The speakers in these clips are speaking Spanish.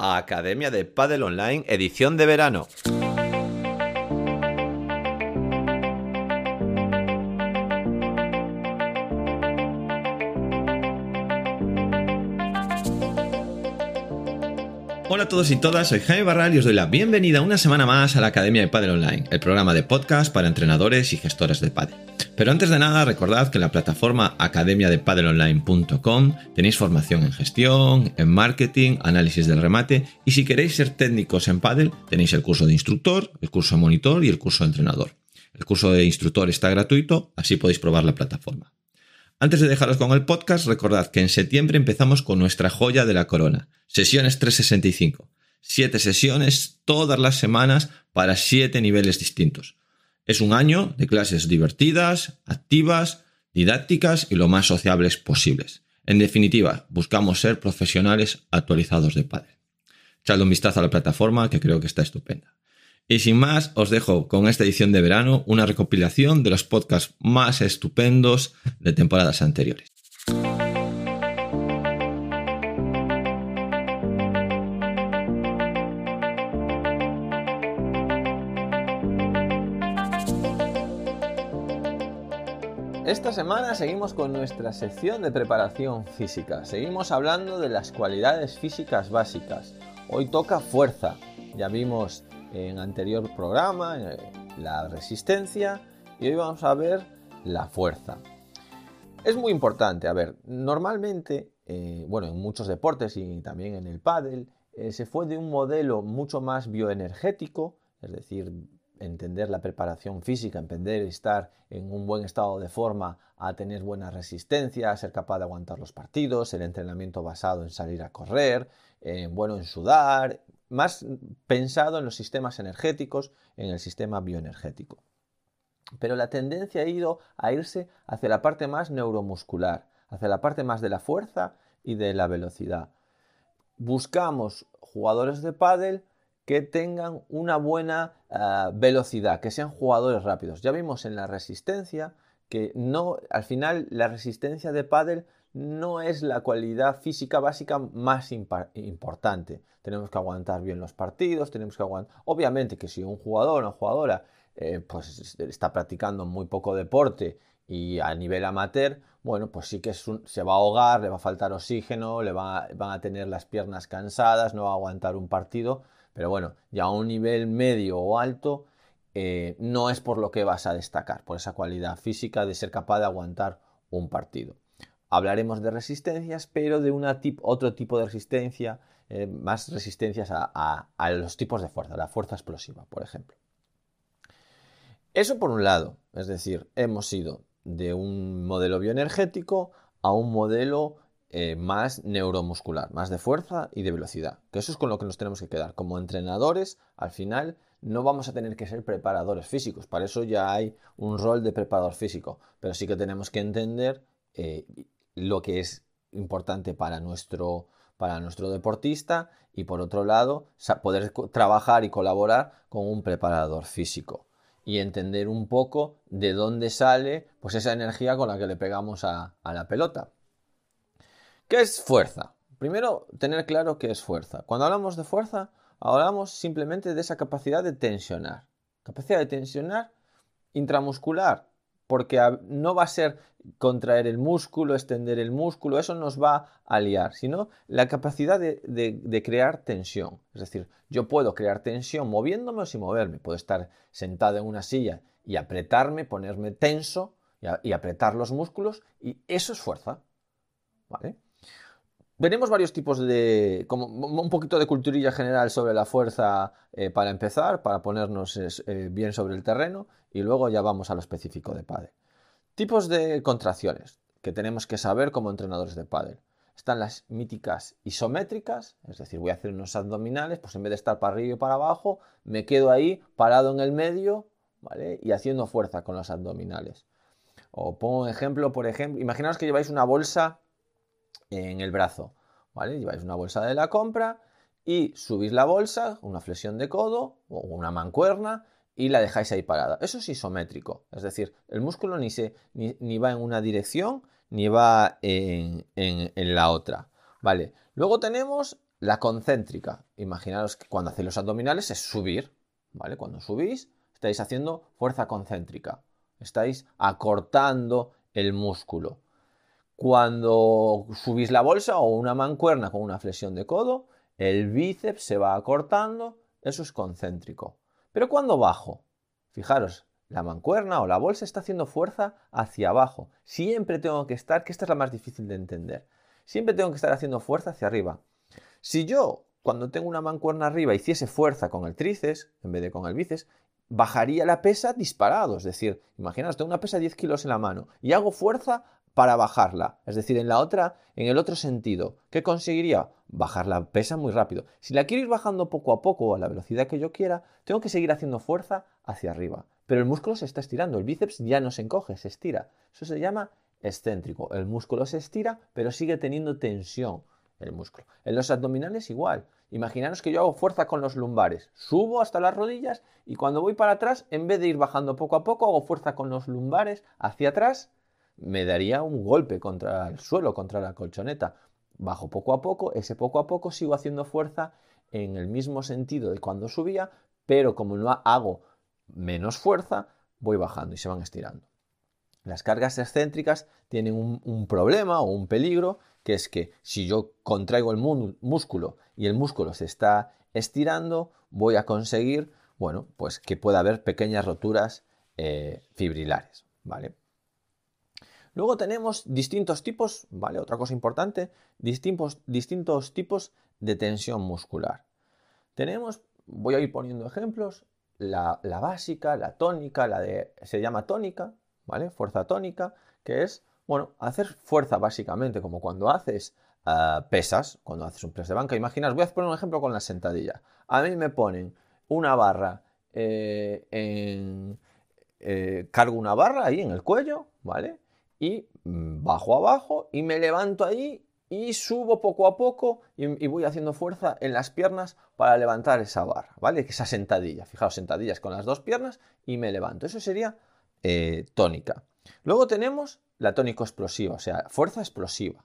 a Academia de Padel Online, edición de verano. Hola a todos y todas, soy Jaime Barral y os doy la bienvenida una semana más a la Academia de Padel Online, el programa de podcast para entrenadores y gestores de padel. Pero antes de nada, recordad que en la plataforma academiadepadelonline.com tenéis formación en gestión, en marketing, análisis del remate y si queréis ser técnicos en padel, tenéis el curso de instructor, el curso de monitor y el curso de entrenador. El curso de instructor está gratuito, así podéis probar la plataforma. Antes de dejaros con el podcast, recordad que en septiembre empezamos con nuestra joya de la corona, sesiones 365. Siete sesiones todas las semanas para siete niveles distintos. Es un año de clases divertidas, activas, didácticas y lo más sociables posibles. En definitiva, buscamos ser profesionales actualizados de padre. Echadle un vistazo a la plataforma que creo que está estupenda. Y sin más, os dejo con esta edición de verano una recopilación de los podcasts más estupendos de temporadas anteriores. Esta semana seguimos con nuestra sección de preparación física. Seguimos hablando de las cualidades físicas básicas. Hoy toca fuerza. Ya vimos en anterior programa, eh, la resistencia, y hoy vamos a ver la fuerza. Es muy importante, a ver, normalmente, eh, bueno, en muchos deportes y también en el pádel, eh, se fue de un modelo mucho más bioenergético, es decir, entender la preparación física, entender estar en un buen estado de forma, a tener buena resistencia, a ser capaz de aguantar los partidos, el entrenamiento basado en salir a correr, bueno, en sudar, más pensado en los sistemas energéticos, en el sistema bioenergético. Pero la tendencia ha ido a irse hacia la parte más neuromuscular, hacia la parte más de la fuerza y de la velocidad. Buscamos jugadores de pádel que tengan una buena ah, velocidad, que sean jugadores rápidos. Ya vimos en la resistencia que no, al final la resistencia de pádel no es la cualidad física básica más importante. Tenemos que aguantar bien los partidos, tenemos que aguantar... Obviamente que si un jugador o jugadora eh, pues está practicando muy poco deporte y a nivel amateur, bueno, pues sí que se va a ahogar, le va a faltar oxígeno, le van a tener las piernas cansadas, no va a aguantar un partido, pero bueno, ya a un nivel medio o alto eh, no es por lo que vas a destacar, por esa cualidad física de ser capaz de aguantar un partido. Hablaremos de resistencias, pero de otro tipo de resistencia, eh, más resistencias a, los tipos de fuerza, la fuerza explosiva, por ejemplo. Eso por un lado, es decir, hemos ido de un modelo bioenergético a un modelo eh, más neuromuscular, más de fuerza y de velocidad, que eso es con lo que nos tenemos que quedar. Como entrenadores, al final no vamos a tener que ser preparadores físicos, para eso ya hay un rol de preparador físico, pero sí que tenemos que entender eh, lo que es importante para nuestro, para nuestro deportista y por otro lado poder trabajar y colaborar con un preparador físico y entender un poco de dónde sale pues esa energía con la que le pegamos a, a la pelota. ¿Qué es fuerza? Primero, tener claro qué es fuerza. Cuando hablamos de fuerza, hablamos simplemente de esa capacidad de tensionar. Capacidad de tensionar intramuscular, porque no va a ser contraer el músculo, extender el músculo, eso nos va a liar, sino la capacidad de, crear tensión. Es decir, yo puedo crear tensión moviéndome o sin moverme, puedo estar sentado en una silla y apretarme, ponerme tenso y, apretar los músculos y eso es fuerza. ¿Vale? Veremos varios tipos de, como un poquito de culturilla general sobre la fuerza eh, para empezar, para ponernos eh, bien sobre el terreno y luego ya vamos a lo específico de pádel. Tipos de contracciones que tenemos que saber como entrenadores de pádel. Están las míticas isométricas, es decir, voy a hacer unos abdominales, pues en vez de estar para arriba y para abajo, me quedo ahí parado en el medio, ¿vale? Y haciendo fuerza con los abdominales. O pongo un ejemplo, por ejemplo, imaginaos que lleváis una bolsa en el brazo, ¿vale? Lleváis una bolsa de la compra y subís la bolsa, una flexión de codo o una mancuerna y la dejáis ahí parada. Eso es isométrico, es decir, el músculo ni, se, ni, va en una dirección ni va en, la otra, ¿vale? Luego tenemos La concéntrica, imaginaros que cuando hacéis los abdominales es subir, ¿vale? Cuando subís, estáis haciendo fuerza concéntrica, estáis acortando el músculo. Cuando subís la bolsa o una mancuerna con una flexión de codo, el bíceps se va acortando, eso es concéntrico. Pero cuando bajo, fijaros, la mancuerna o la bolsa está haciendo fuerza hacia abajo. Siempre tengo que estar, que esta es la más difícil de entender, siempre tengo que estar haciendo fuerza hacia arriba. Si yo, cuando tengo una mancuerna arriba, hiciese fuerza con el tríceps en vez de con el bíceps, bajaría la pesa disparado. Es decir, imaginaos, tengo una pesa de 10 kilos en la mano y hago fuerza para bajarla. Es decir, en la otra, en el otro sentido. ¿Qué conseguiría? Bajar la pesa muy rápido. Si la quiero ir bajando poco a poco a la velocidad que yo quiera, tengo que seguir haciendo fuerza hacia arriba. Pero el músculo se está estirando, el bíceps ya no se encoge, se estira. Eso se llama excéntrico. El músculo se estira, pero sigue teniendo tensión el músculo. En los abdominales igual. Imaginaros que yo hago fuerza con los lumbares. Subo hasta las rodillas y cuando voy para atrás, en vez de ir bajando poco a poco, hago fuerza con los lumbares hacia atrás. Me daría un golpe contra el suelo, contra la colchoneta. Bajo poco a poco, ese poco a poco sigo haciendo fuerza en el mismo sentido de cuando subía, pero como no hago menos fuerza, voy bajando y se van estirando. Las cargas excéntricas tienen un, problema o un peligro, que es que si yo contraigo el músculo y el músculo se está estirando, voy a conseguir, bueno, pues que pueda haber pequeñas roturas eh, fibrilares, ¿vale? Luego tenemos distintos tipos, ¿vale? Otra cosa importante, distintos, distintos tipos de tensión muscular. Tenemos, voy a ir poniendo ejemplos, la, la básica, la tónica, la de, se llama tónica, ¿vale? Fuerza tónica, que es, bueno, hacer fuerza básicamente, como cuando haces ah, pesas, cuando haces un press de banca. Imaginas, voy a poner un ejemplo con la sentadilla. A mí me ponen una barra eh, en... Eh, cargo una barra ahí en el cuello, ¿vale? Y mm, bajo abajo y me levanto ahí y subo poco a poco y, voy haciendo fuerza en las piernas para levantar esa barra, ¿vale? Esa sentadilla. Fijaos, sentadillas con las dos piernas y me levanto. Eso sería eh, tónica. Luego tenemos la tónico explosiva, o sea, fuerza explosiva.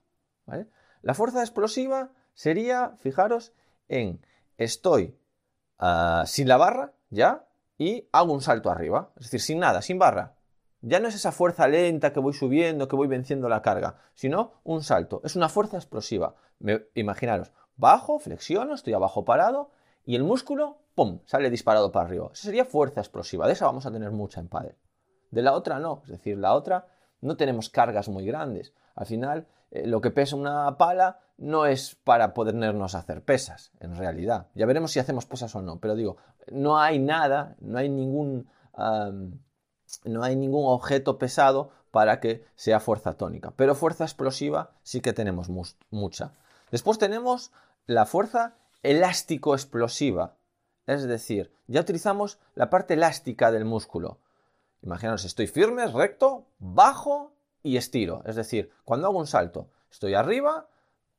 La fuerza explosiva sería, fijaros, en estoy ah, sin la barra, ¿ya? Y hago un salto arriba, es decir, sin nada, sin barra. Ya no es esa fuerza lenta que voy subiendo, que voy venciendo la carga, sino un salto. Es una fuerza explosiva. imaginaros, bajo, flexiono, estoy abajo parado y el músculo, ¡pum!, sale disparado para arriba. Esa sería fuerza explosiva. De esa vamos a tener mucha en. De la otra no, es decir, la otra no tenemos cargas muy grandes. Al final, eh, lo que pesa una pala no es para podernos hacer pesas, en realidad. Ya veremos si hacemos pesas o no, pero digo, no hay nada, no hay ningún, no hay ningún objeto pesado para que sea fuerza tónica. Pero fuerza explosiva sí que tenemos mucha. Después tenemos la fuerza elástico-explosiva. Es decir, ya utilizamos la parte elástica del músculo. Imaginaos, estoy firme, recto, bajo y estiro. Es decir, cuando hago un salto, estoy arriba,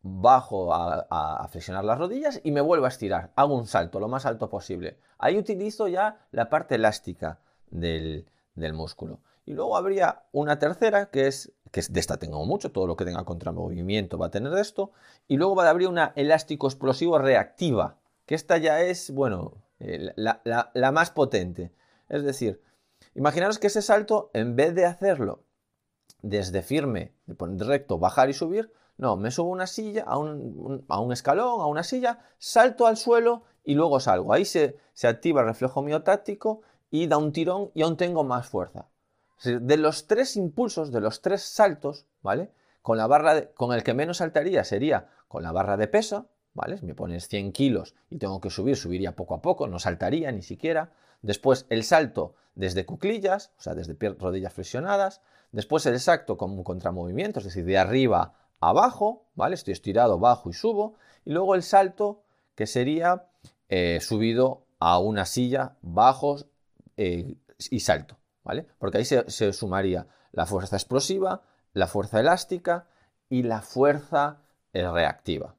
bajo a, flexionar las rodillas y me vuelvo a estirar. Hago un salto lo más alto posible. Ahí utilizo ya la parte elástica del, músculo. Y luego habría una tercera, que es, que de esta tengo mucho, todo lo que tenga contra movimiento va a tener esto. Y luego va a haber una elástico explosivo reactiva, que esta ya es, bueno, eh, la más potente. Es decir, Imaginaros que ese salto, en vez de hacerlo desde firme, de poner recto, bajar y subir, no, me subo a una silla, a un, a un, escalón, a una silla, salto al suelo y luego salgo. Ahí se, se activa el reflejo miotáctico y da un tirón y aún tengo más fuerza. De los tres impulsos, de los tres saltos, ¿vale? Con la barra con el que menos saltaría sería con la barra de peso, ¿vale? Me pones 100 kilos y tengo que subir, subiría poco a poco, no saltaría ni siquiera. Después el salto desde cuclillas, o sea, desde rodillas flexionadas. Después el salto con un contramovimiento, es decir, de arriba abajo, ¿vale? Estoy estirado, bajo y subo. Y luego el salto que sería eh, subido a una silla, bajo eh, y salto, ¿vale? Porque ahí se, sumaría la fuerza explosiva, la fuerza elástica y la fuerza eh, reactiva.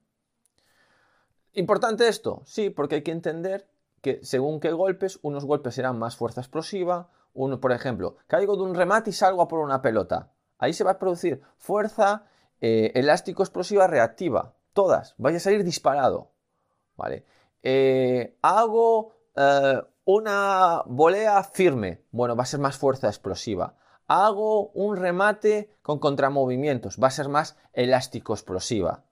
¿Importante esto? Sí, porque hay que entender que según qué golpes, unos golpes serán más fuerza explosiva, uno, por ejemplo, caigo de un remate y salgo a por una pelota. Ahí se va a producir fuerza eh, elástico explosiva reactiva, todas, vaya a salir disparado. ¿vale? Hago una volea firme, bueno, va a ser más fuerza explosiva. Hago un remate con contramovimientos, va a ser más elástico explosiva.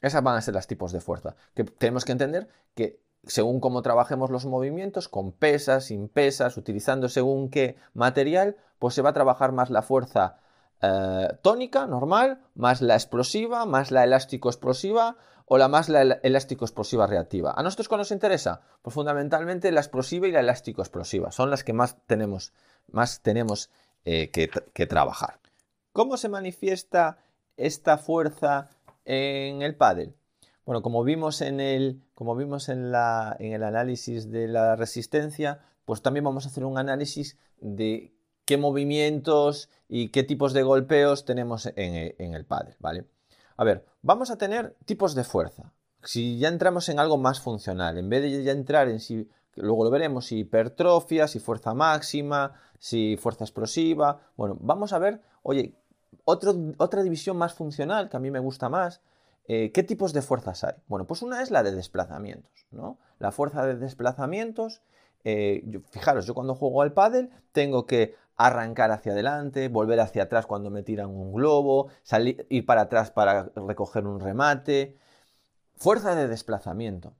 Esas van a ser los tipos de fuerza. Que tenemos que entender que según cómo trabajemos los movimientos, con pesas, sin pesas, utilizando según qué material, pues se va a trabajar más la fuerza eh, tónica, normal, más la explosiva, más la elástico explosiva o la más la elástico explosiva reactiva. ¿A nosotros cuál nos interesa? Pues fundamentalmente la explosiva y la elástico explosiva. Son las que más tenemos, más tenemos eh, que, trabajar. ¿Cómo se manifiesta esta fuerza en el pádel? Bueno, como vimos en el, como vimos en, la, en el análisis de la resistencia, pues también vamos a hacer un análisis de qué movimientos y qué tipos de golpeos tenemos en, el pádel, ¿vale? A ver, vamos a tener tipos de fuerza. Si ya entramos en algo más funcional, en vez de ya entrar en si, luego lo veremos, si hipertrofia, si fuerza máxima, si fuerza explosiva, bueno, vamos a ver, oye, otra división más funcional que a mí me gusta más, eh, ¿Qué tipos de fuerzas hay? Bueno, pues una es la de desplazamientos, ¿no? La fuerza de desplazamientos, eh, fijaros, yo cuando juego al pádel tengo que arrancar hacia adelante, volver hacia atrás cuando me tiran un globo, salir, ir para atrás para recoger un remate. Fuerza de desplazamiento.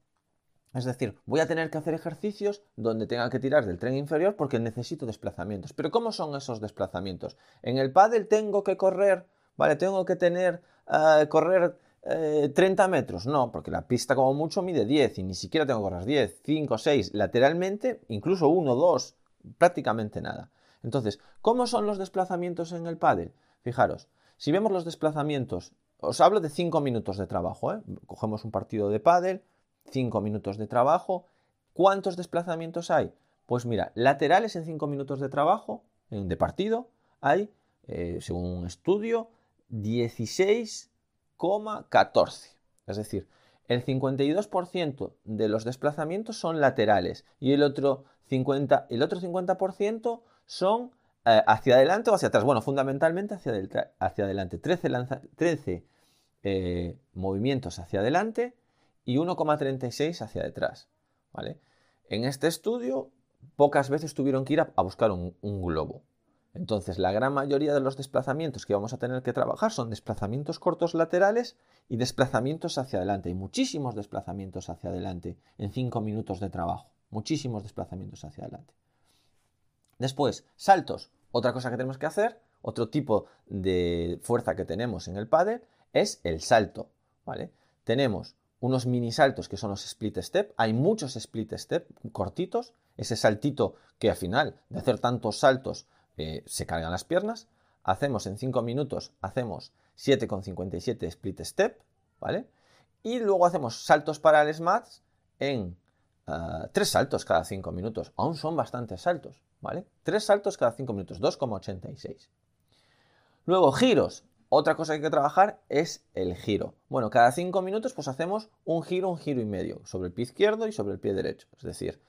Es decir, voy a tener que hacer ejercicios donde tenga que tirar del tren inferior porque necesito desplazamientos. Pero ¿cómo son esos desplazamientos? En el pádel tengo que correr, ¿vale? Tengo que tener, eh, correr 30 eh, metros, no, porque la pista como mucho mide 10 y ni siquiera tengo que correr 10, 5, 6, lateralmente, incluso 1, 2, prácticamente nada. Entonces, ¿cómo son los desplazamientos en el pádel? Fijaros, si vemos los desplazamientos, os hablo de 5 minutos de trabajo, ¿eh? cogemos un partido de pádel, 5 minutos de trabajo, ¿cuántos desplazamientos hay? Pues mira, laterales en 5 minutos de trabajo, de partido, hay, eh, según un estudio, 16 14. Es decir, el 52% de los desplazamientos son laterales y el otro 50%, el otro 50 son eh, hacia adelante o hacia atrás. Bueno, fundamentalmente hacia, hacia adelante. 13, 13 eh, movimientos hacia adelante y 1,36 hacia detrás. ¿vale? En este estudio, pocas veces tuvieron que ir a, buscar un globo. Entonces, la gran mayoría de los desplazamientos que vamos a tener que trabajar son desplazamientos cortos laterales y desplazamientos hacia adelante. Hay muchísimos desplazamientos hacia adelante en 5 minutos de trabajo. Muchísimos desplazamientos hacia adelante. Después, saltos. Otra cosa que tenemos que hacer, otro tipo de fuerza que tenemos en el pádel es el salto. Tenemos unos mini saltos que son los split step. Hay muchos split step cortitos. Ese saltito que al final de hacer tantos saltos eh, se cargan las piernas, hacemos en 5 minutos, hacemos 7,57 split step, ¿vale? Y luego hacemos saltos parales mats en 3 ah, saltos cada 5 minutos. Aún son bastantes saltos, 3 saltos cada 5 minutos, 2,86. Luego giros. Otra cosa que hay que trabajar es el giro. Bueno, cada 5 minutos pues hacemos un giro, un giro y medio sobre el pie izquierdo y sobre el pie derecho. Es decir,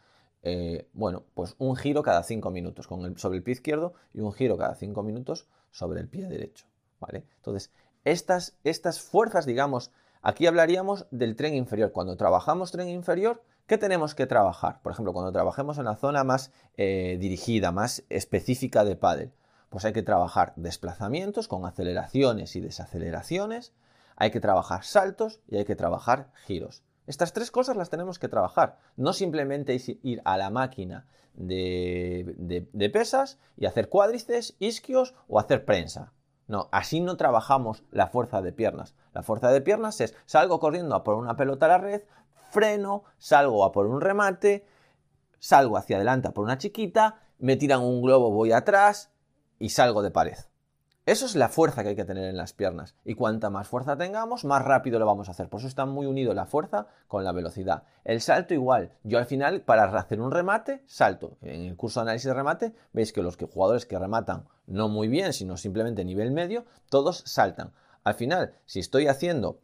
eh, bueno, pues un giro cada 5 minutos sobre el pie izquierdo y un giro cada 5 minutos sobre el pie derecho. ¿vale? Entonces, estas, estas fuerzas, digamos, aquí hablaríamos del tren inferior. Cuando trabajamos tren inferior, ¿qué tenemos que trabajar? Por ejemplo, cuando trabajemos en la zona más eh, dirigida, más específica de pádel, pues hay que trabajar desplazamientos con aceleraciones y desaceleraciones, hay que trabajar saltos y hay que trabajar giros. Estas tres cosas las tenemos que trabajar. No simplemente ir a la máquina de, pesas y hacer cuádriceps, isquios o hacer prensa. No, así no trabajamos la fuerza de piernas. La fuerza de piernas es salgo corriendo a por una pelota a la red, freno, salgo a por un remate, salgo hacia adelante a por una chiquita, me tiran un globo, voy atrás y salgo de pared. Eso es la fuerza que hay que tener en las piernas. Y cuanta más fuerza tengamos, más rápido lo vamos a hacer. Por eso está muy unido la fuerza con la velocidad. El salto igual. Yo al final, para hacer un remate, salto. En el curso de análisis de remate, veis que los jugadores que rematan no muy bien, sino simplemente nivel medio, todos saltan. Al final, si estoy haciendo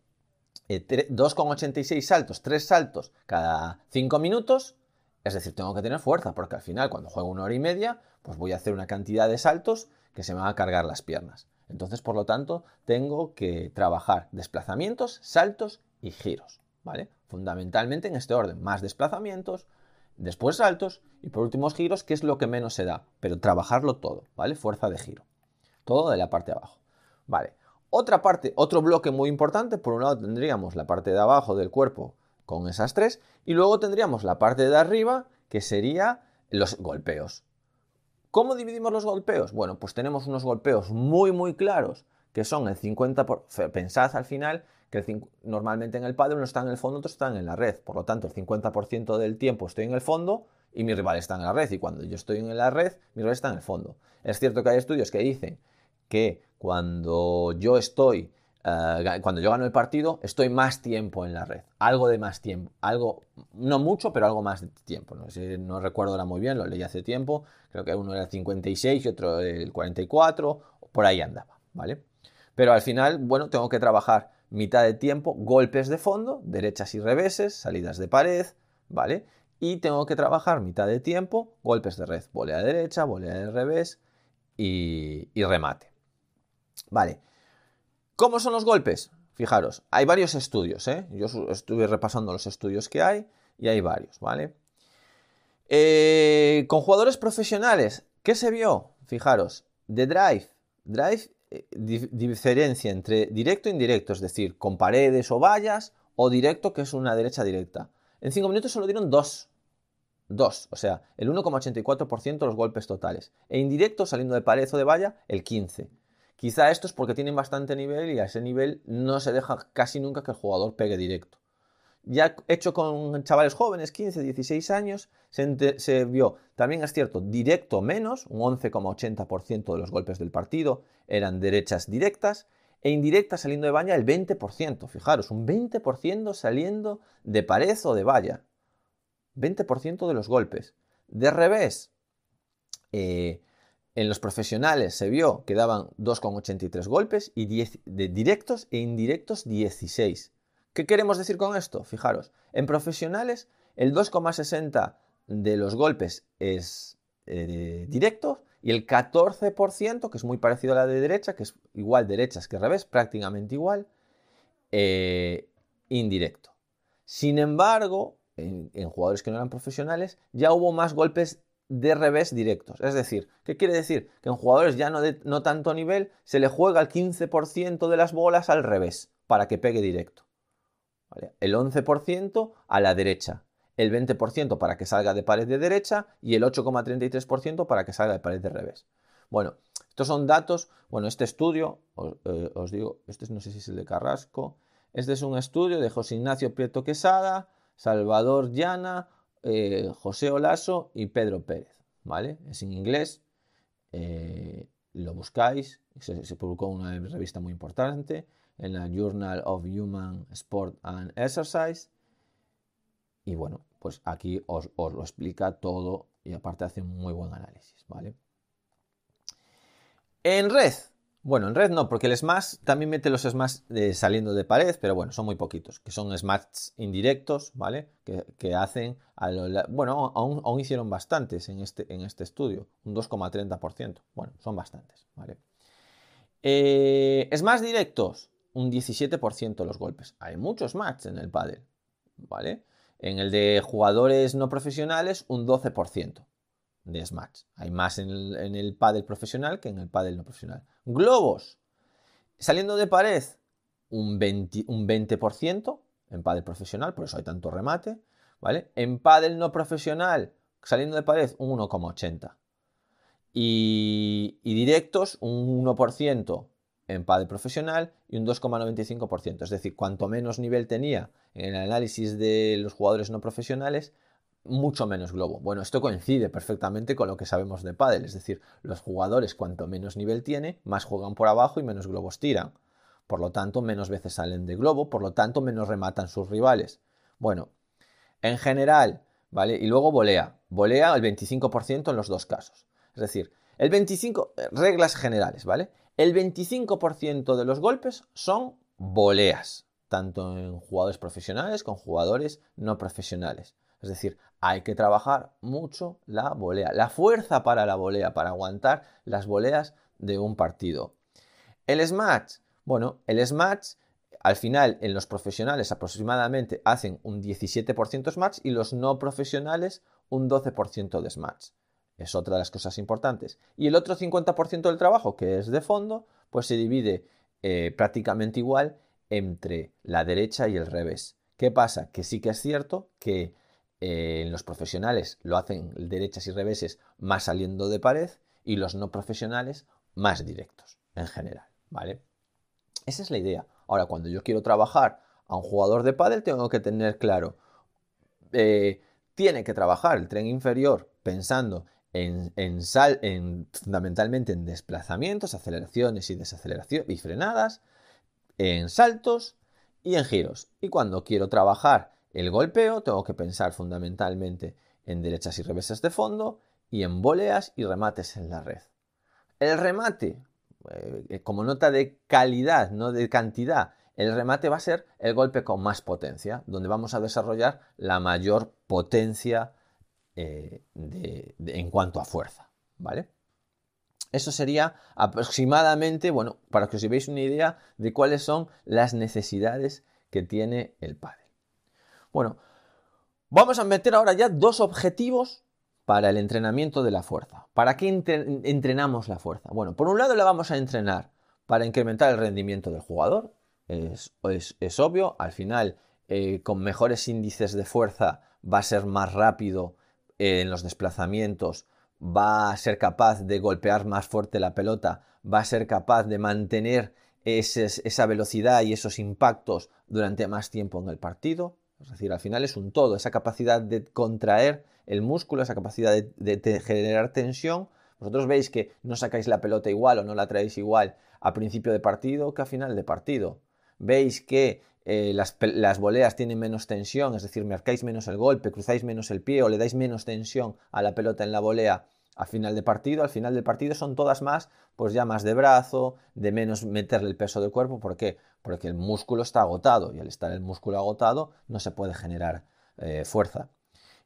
2,86 eh, saltos, 3 saltos cada 5 minutos, es decir, tengo que tener fuerza, porque al final, cuando juego una hora y media, pues voy a hacer una cantidad de saltos que se me van a cargar las piernas. Entonces, por lo tanto, tengo que trabajar desplazamientos, saltos y giros. ¿vale? Fundamentalmente en este orden, más desplazamientos, después saltos y por últimos giros, que es lo que menos se da, pero trabajarlo todo, ¿vale? Fuerza de giro. Todo de la parte de abajo. Vale. Otra parte, otro bloque muy importante, por un lado tendríamos la parte de abajo del cuerpo con esas tres y luego tendríamos la parte de arriba que sería los golpeos. ¿Cómo dividimos los golpeos? Bueno, pues tenemos unos golpeos muy muy claros que son el 50%, por, pensad al final que normalmente en el padre uno está en el fondo, otro está en la red, por lo tanto el 50% del tiempo estoy en el fondo y mi rival está en la red y cuando yo estoy en la red, mi rival está en el fondo. Es cierto que hay estudios que dicen que cuando yo estoy, eh, cuando yo gano el partido, estoy más tiempo en la red, algo de más tiempo, algo, no mucho, pero algo más de tiempo. No, recuerdo ahora muy bien, lo leí hace tiempo, creo que uno era el 56 y otro el 44, por ahí andaba, ¿vale? Pero al final, bueno, tengo que trabajar mitad de tiempo, golpes de fondo, derechas y reveses, salidas de pared, ¿vale? Y tengo que trabajar mitad de tiempo, golpes de red, volea de derecha, volea de revés y remate. Vale. ¿Cómo son los golpes? Fijaros, hay varios estudios, ¿eh? Yo estuve repasando los estudios que hay y hay varios, ¿vale? Eh, con jugadores profesionales, ¿qué se vio? Fijaros, de drive. Drive eh, diferencia entre directo e indirecto, es decir, con paredes o vallas, o directo, que es una derecha directa. En 5 minutos solo dieron dos. Dos, o sea, el 1,84% de los golpes totales. E indirecto, saliendo de pared o de valla, el 15%. Quizá esto es porque tienen bastante nivel y a ese nivel no se deja casi nunca que el jugador pegue directo. Ya hecho con chavales jóvenes, 15, 16 años, se, vio, también es cierto, directo menos, un 11,80% de los golpes del partido eran derechas directas, e indirectas saliendo de valla el 20%, fijaros, un 20% saliendo de pared o de valla. 20% de los golpes. De revés, eh, en los profesionales se vio que daban 2,83 golpes y de directos e indirectos 16. ¿Qué queremos decir con esto? Fijaros, en profesionales el 2,60 de los golpes es eh, directo y el 14%, que es muy parecido a la de derecha, que es igual derechas que revés, prácticamente igual, eh, indirecto. Sin embargo, en, jugadores que no eran profesionales, ya hubo más golpes de revés directos. Es decir, ¿qué quiere decir? Que en jugadores ya no de no tanto nivel se le juega el 15% de las bolas al revés para que pegue directo. El 11% a la derecha, el 20% para que salga de pared de derecha y el 8,33% para que salga de pared de revés. Bueno, estos son datos, bueno, este estudio, os, eh, digo, este no sé si es el de Carrasco, este es un estudio de José Ignacio Prieto Quesada, Salvador Llana, eh, José Olaso y Pedro Pérez, ¿vale? Es en inglés, eh, lo buscáis, se, publicó una revista muy importante, en la Journal of Human Sport and Exercise, y bueno, pues aquí os, os lo explica todo y aparte hace un muy buen análisis, ¿vale? En red, bueno, en red no, porque el smash también mete los smash saliendo de pared, pero bueno, son muy poquitos, que son smash indirectos, ¿vale? Que, hacen, a bueno, aún, hicieron bastantes en este, en este estudio, un 2,30%, bueno, son bastantes, ¿vale? Eh, smash directos, un 17% de los golpes. Hay muchos smash en el pádel, ¿vale? En el de jugadores no profesionales, un 12% de Smash. Hay más en el, en profesional que en el pádel no profesional. Globos. Saliendo de pared, un 20%, un 20 en pádel profesional, por eso hay tanto remate. ¿vale? En pádel no profesional, saliendo de pared, un 1,80. Y, y, directos, un 1% en pádel profesional y un 2,95%. Es decir, cuanto menos nivel tenía en el análisis de los jugadores no profesionales, mucho menos globo. Bueno, esto coincide perfectamente con lo que sabemos de pádel, es decir, los jugadores cuanto menos nivel tiene, más juegan por abajo y menos globos tiran. Por lo tanto, menos veces salen de globo, por lo tanto, menos rematan sus rivales. Bueno, en general, ¿vale? Y luego volea. Volea el 25% en los dos casos. Es decir, el 25, eh, reglas generales, ¿vale? El 25% de los golpes son voleas, tanto en jugadores profesionales como jugadores no profesionales. Es decir, hay que trabajar mucho la volea, la fuerza para la volea, para aguantar las voleas de un partido. El smash, bueno, el smash al final, en los profesionales aproximadamente hacen un 17% SMART y los no profesionales un 12% de SMART. Es otra de las cosas importantes. Y el otro 50% del trabajo, que es de fondo, pues se divide eh, prácticamente igual entre la derecha y el revés. ¿Qué pasa? Que sí que es cierto que eh, los profesionales lo hacen derechas y reveses más saliendo de pared y los no profesionales más directos en general, ¿vale? Esa es la idea. Ahora, cuando yo quiero trabajar a un jugador de pádel, tengo que tener claro, eh, tiene que trabajar el tren inferior pensando en, en, sal, en, fundamentalmente en desplazamientos, aceleraciones y desaceleraciones y frenadas, en saltos y en giros. Y cuando quiero trabajar el golpeo, tengo que pensar fundamentalmente en derechas y reveses de fondo y en voleas y remates en la red. El remate, eh, como nota de calidad, no de cantidad, el remate va a ser el golpe con más potencia, donde vamos a desarrollar la mayor potencia eh, en cuanto a fuerza, ¿vale? Eso sería aproximadamente, bueno, para que os llevéis una idea de cuáles son las necesidades que tiene el pádel. Bueno, vamos a meter ahora ya dos objetivos para el entrenamiento de la fuerza. ¿Para qué entrenamos la fuerza? Bueno, por un lado la vamos a entrenar para incrementar el rendimiento del jugador. Es, obvio, al final eh, con mejores índices de fuerza va a ser más rápido en los desplazamientos, va a ser capaz de golpear más fuerte la pelota, va a ser capaz de mantener esa velocidad y esos impactos durante más tiempo en el partido. Es decir, al final es un todo, esa capacidad de contraer el músculo, esa capacidad de, generar tensión. Vosotros veis que no sacáis la pelota igual o no la traéis igual a principio de partido que a final de partido. Veis que eh, las, las, voleas tienen menos tensión, es decir, marcáis menos el golpe, cruzáis menos el pie o le dais menos tensión a la pelota en la volea a final de partido. Al final del partido son todas más, pues ya más de brazo, de menos meterle el peso del cuerpo. ¿Por qué? Porque el músculo está agotado y al estar el músculo agotado no se puede generar eh, fuerza.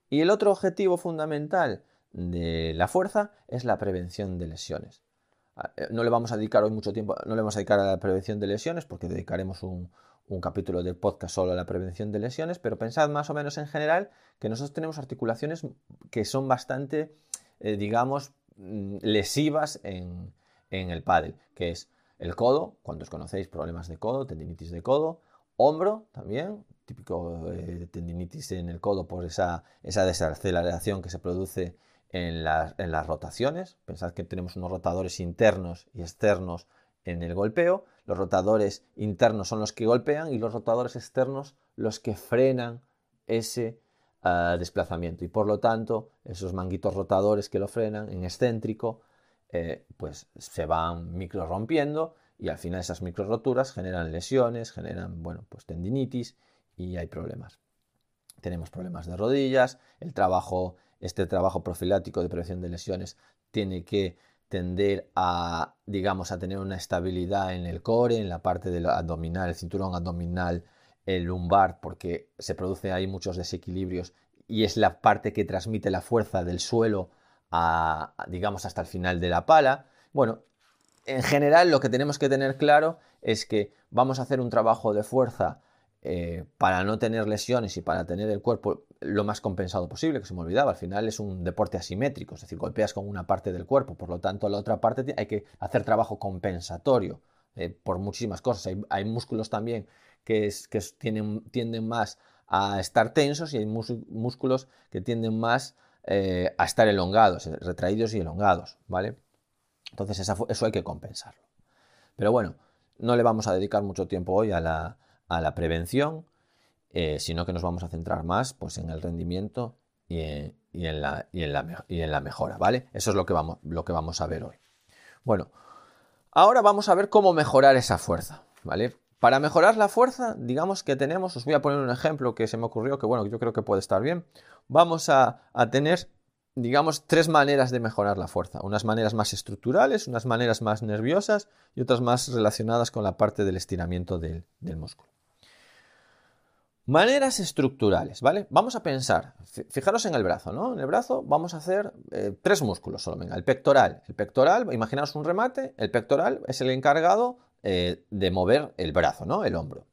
Y el otro objetivo fundamental de la fuerza es la prevención de lesiones. Ah, eh, no le vamos a dedicar hoy mucho tiempo, no le vamos a dedicar a la prevención de lesiones porque dedicaremos un, un capítulo del podcast solo a la prevención de lesiones, pero pensad más o menos en general que nosotros tenemos articulaciones que son bastante, eh, digamos, mm, lesivas en, el pádel, que es el codo, cuando os conocéis problemas de codo, tendinitis de codo, hombro también, típico eh, tendinitis en el codo por esa, esa desaceleración que se produce en las rotaciones. Pensad que tenemos unos rotadores internos y externos en el golpeo. Los rotadores internos son los que golpean y los rotadores externos los que frenan ese desplazamiento. Y por lo tanto, esos manguitos rotadores que lo frenan en excéntrico, eh, pues se van micro rompiendo y al final esas micro roturas generan lesiones, generan, bueno, pues tendinitis y hay problemas. Tenemos problemas de rodillas, el trabajo, este trabajo profilático de prevención de lesiones tiene que tender a, digamos, a tener una estabilidad en el core, en la parte del abdominal, el cinturón abdominal, el lumbar, porque se producen ahí muchos desequilibrios y es la parte que transmite la fuerza del suelo a, digamos, hasta el final de la pala. Bueno, en general lo que tenemos que tener claro es que vamos a hacer un trabajo de fuerza eh, para no tener lesiones y para tener el cuerpo lo más compensado posible, que se me olvidaba, al final es un deporte asimétrico, es decir, golpeas con una parte del cuerpo, por lo tanto la otra parte hay que hacer trabajo compensatorio eh, por muchísimas cosas. Hay, músculos también que, tienen, tienden más a estar tensos y hay músculos que tienden más eh, a estar elongados, retraídos y elongados, ¿vale? Entonces eso hay que compensarlo. Pero bueno, no le vamos a dedicar mucho tiempo hoy a la, a la prevención, eh, sino que nos vamos a centrar más pues, en el rendimiento y en, la, y, en la, y en, la, mejora, ¿vale? Eso es lo que, vamos, lo que vamos a ver hoy. Bueno, ahora vamos a ver cómo mejorar esa fuerza, ¿vale? Para mejorar la fuerza, digamos que tenemos, os voy a poner un ejemplo que se me ocurrió, que bueno, yo creo que puede estar bien. Vamos a, tener, digamos, tres maneras de mejorar la fuerza. Unas maneras más estructurales, unas maneras más nerviosas y otras más relacionadas con la parte del estiramiento del músculo. Maneras estructurales, ¿vale? Vamos a pensar, fijaros en el brazo, ¿no? En el brazo vamos a hacer eh, tres músculos solo, venga, el pectoral. El pectoral, imaginaos un remate, el pectoral es el encargado eh, de mover el brazo, ¿no? El hombro.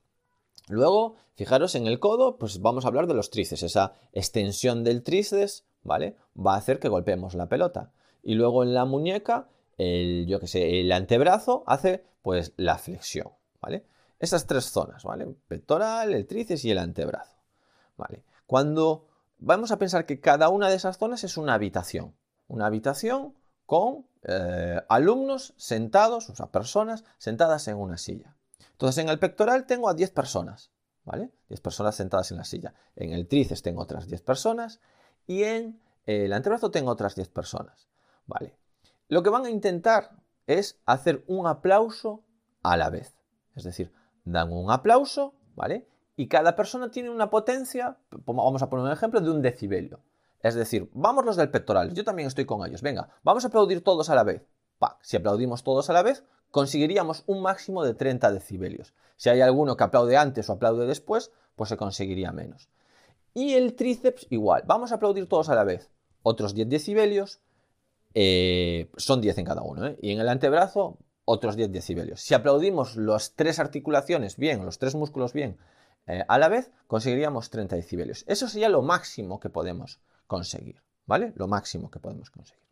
Luego, fijaros en el codo, pues vamos a hablar de los tríceps. Esa extensión del tríceps, ¿vale? Va a hacer que golpeemos la pelota. Y luego en la muñeca, el, yo que sé, el antebrazo hace pues la flexión, ¿vale? Esas tres zonas, ¿vale? Pectoral, el tríceps y el antebrazo, ¿vale? Cuando vamos a pensar que cada una de esas zonas es una habitación, una habitación con eh, alumnos sentados, o sea, personas sentadas en una silla. Entonces en el pectoral tengo a 10 personas, ¿vale? 10 personas sentadas en la silla. En el tríceps tengo otras 10 personas y en el antebrazo tengo otras 10 personas, ¿vale? Lo que van a intentar es hacer un aplauso a la vez. Es decir, dan un aplauso, ¿vale? Y cada persona tiene una potencia, vamos a poner un ejemplo, de un decibelio. Es decir, vamos los del pectoral, yo también estoy con ellos. Venga, vamos a aplaudir todos a la vez. Si aplaudimos todos a la vez, conseguiríamos un máximo de 30 decibelios. Si hay alguno que aplaude antes o aplaude después, pues se conseguiría menos. Y el tríceps igual, vamos a aplaudir todos a la vez. Otros 10 decibelios, eh, son 10 en cada uno. ¿eh? Y en el antebrazo, otros 10 decibelios. Si aplaudimos las tres articulaciones bien, los tres músculos bien, eh, a la vez, conseguiríamos 30 decibelios. Eso sería lo máximo que podemos conseguir, ¿vale? Lo máximo que podemos conseguir.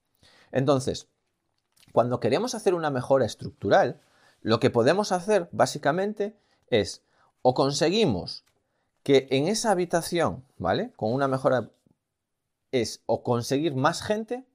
Entonces, cuando queremos hacer una mejora estructural, lo que podemos hacer básicamente es o conseguimos que en esa habitación, ¿vale? Con una mejora es o conseguir más gente,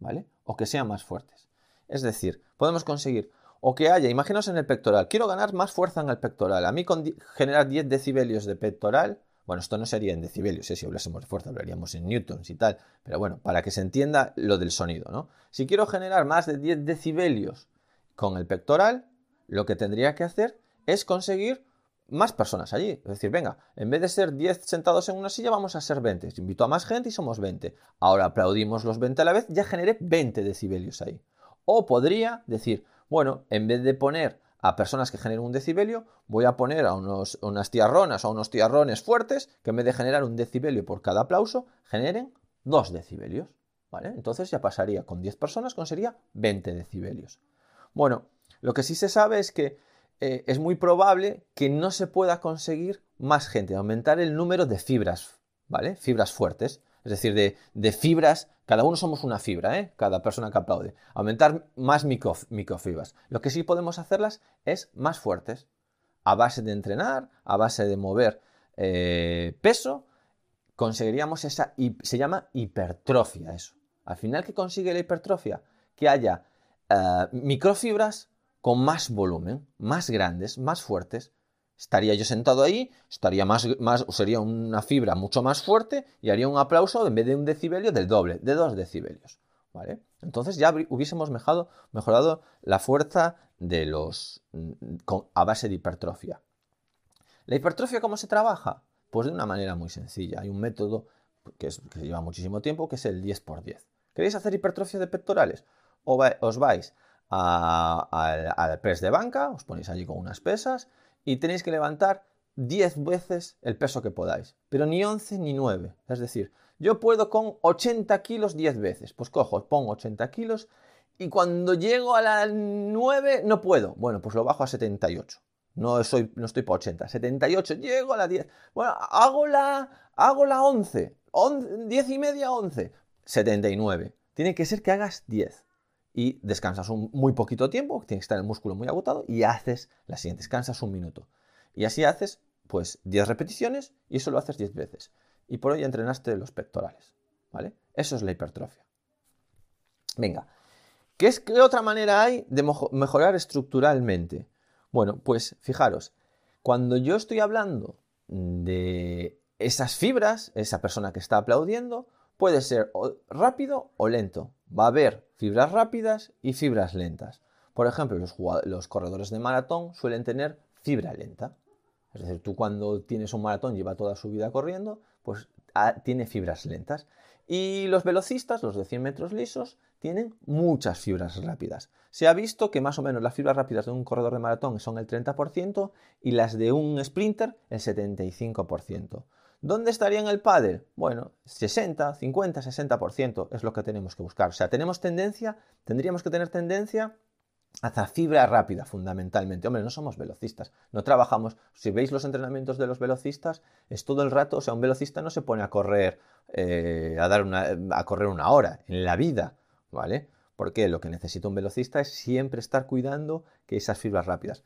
¿vale? O que sean más fuertes. Es decir, podemos conseguir o que haya, imaginaos en el pectoral, quiero ganar más fuerza en el pectoral. A mí con generar 10 decibelios de pectoral bueno, esto no sería en decibelios, ¿eh? si hablásemos de fuerza, hablaríamos en newtons y tal. Pero bueno, para que se entienda lo del sonido, ¿no? Si quiero generar más de 10 decibelios con el pectoral, lo que tendría que hacer es conseguir más personas allí. Es decir, venga, en vez de ser 10 sentados en una silla, vamos a ser 20. Invito a más gente y somos 20. Ahora aplaudimos los 20 a la vez, ya generé 20 decibelios ahí. O podría decir, bueno, en vez de poner a personas que generen un decibelio, voy a poner a unos, unas tiarronas o a unos tiarrones fuertes que en vez de generar un decibelio por cada aplauso, generen dos decibelios. ¿vale? Entonces ya pasaría con 10 personas, conseguiría 20 decibelios. Bueno, lo que sí se sabe es que eh, es muy probable que no se pueda conseguir más gente, aumentar el número de fibras, ¿vale? Fibras fuertes es decir, de, fibras, cada uno somos una fibra, ¿eh? cada persona que aplaude, aumentar más microfibras. Lo que sí podemos hacerlas es más fuertes, a base de entrenar, a base de mover eh, peso, conseguiríamos esa, se llama hipertrofia eso. Al final, ¿qué consigue la hipertrofia? Que haya eh, microfibras con más volumen, más grandes, más fuertes, estaría yo sentado ahí, estaría más, más, sería una fibra mucho más fuerte y haría un aplauso en vez de un decibelio del doble, de dos decibelios. ¿vale? Entonces ya hubiésemos mejorado, mejorado la fuerza de los, mm, a base de hipertrofia. ¿La hipertrofia cómo se trabaja? Pues de una manera muy sencilla. Hay un método que, lleva muchísimo tiempo, que es el 10x10. ¿Queréis hacer hipertrofia de pectorales? O os vais al press de banca, os ponéis allí con unas pesas y tenéis que levantar 10 veces el peso que podáis, pero ni 11 ni 9. Es decir, yo puedo con 80 kilos 10 veces. Pues cojo, pongo 80 kilos y cuando llego a la 9 no puedo. Bueno, pues lo bajo a 78. No, soy, no estoy para 80. 78, llego a la 10. Bueno, hago la, hago la 11. 10 y media, 11. 79. Tiene que ser que hagas 10 y descansas un muy poquito tiempo, tiene que estar el músculo muy agotado y haces la siguiente, descansas un minuto. Y así haces pues 10 repeticiones y eso lo haces 10 veces. Y por hoy entrenaste los pectorales, ¿vale? Eso es la hipertrofia. Venga, ¿qué, es, qué otra manera hay de mejorar estructuralmente? Bueno, pues fijaros, cuando yo estoy hablando de esas fibras, esa persona que está aplaudiendo, puede ser rápido o lento. Va a haber fibras rápidas y fibras lentas. Por ejemplo, los, corredores de maratón suelen tener fibra lenta. Es decir, tú cuando tienes un maratón, lleva toda su vida corriendo, pues ah, tiene fibras lentas. Y los velocistas, los de 100 metros lisos, tienen muchas fibras rápidas. Se ha visto que más o menos las fibras rápidas de un corredor de maratón son el 30% y las de un sprinter el 75%. ¿Dónde estaría en el pádel? Bueno, 60, 50, 60% es lo que tenemos que buscar. O sea, tenemos tendencia, tendríamos que tener tendencia hacia fibra rápida, fundamentalmente. Hombre, no somos velocistas, no trabajamos. Si veis los entrenamientos de los velocistas, es todo el rato, o sea, un velocista no se pone a correr, eh, a, dar una, a correr una hora en la vida, ¿vale? Porque lo que necesita un velocista es siempre estar cuidando que esas fibras rápidas.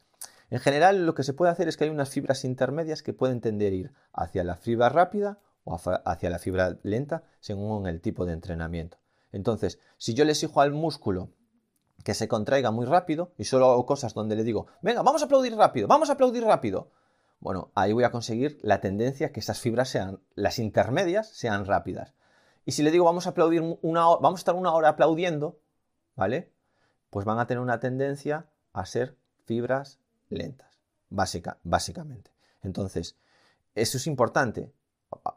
En general, lo que se puede hacer es que hay unas fibras intermedias que pueden tender a ir hacia la fibra rápida o hacia la fibra lenta según el tipo de entrenamiento. Entonces, si yo le exijo al músculo que se contraiga muy rápido y solo hago cosas donde le digo, venga, vamos a aplaudir rápido, vamos a aplaudir rápido. Bueno, ahí voy a conseguir la tendencia que esas fibras sean, las intermedias, sean rápidas. Y si le digo, vamos a aplaudir una hora, vamos a estar una hora aplaudiendo, ¿vale? Pues van a tener una tendencia a ser fibras lentas, básica, básicamente. Entonces, eso es importante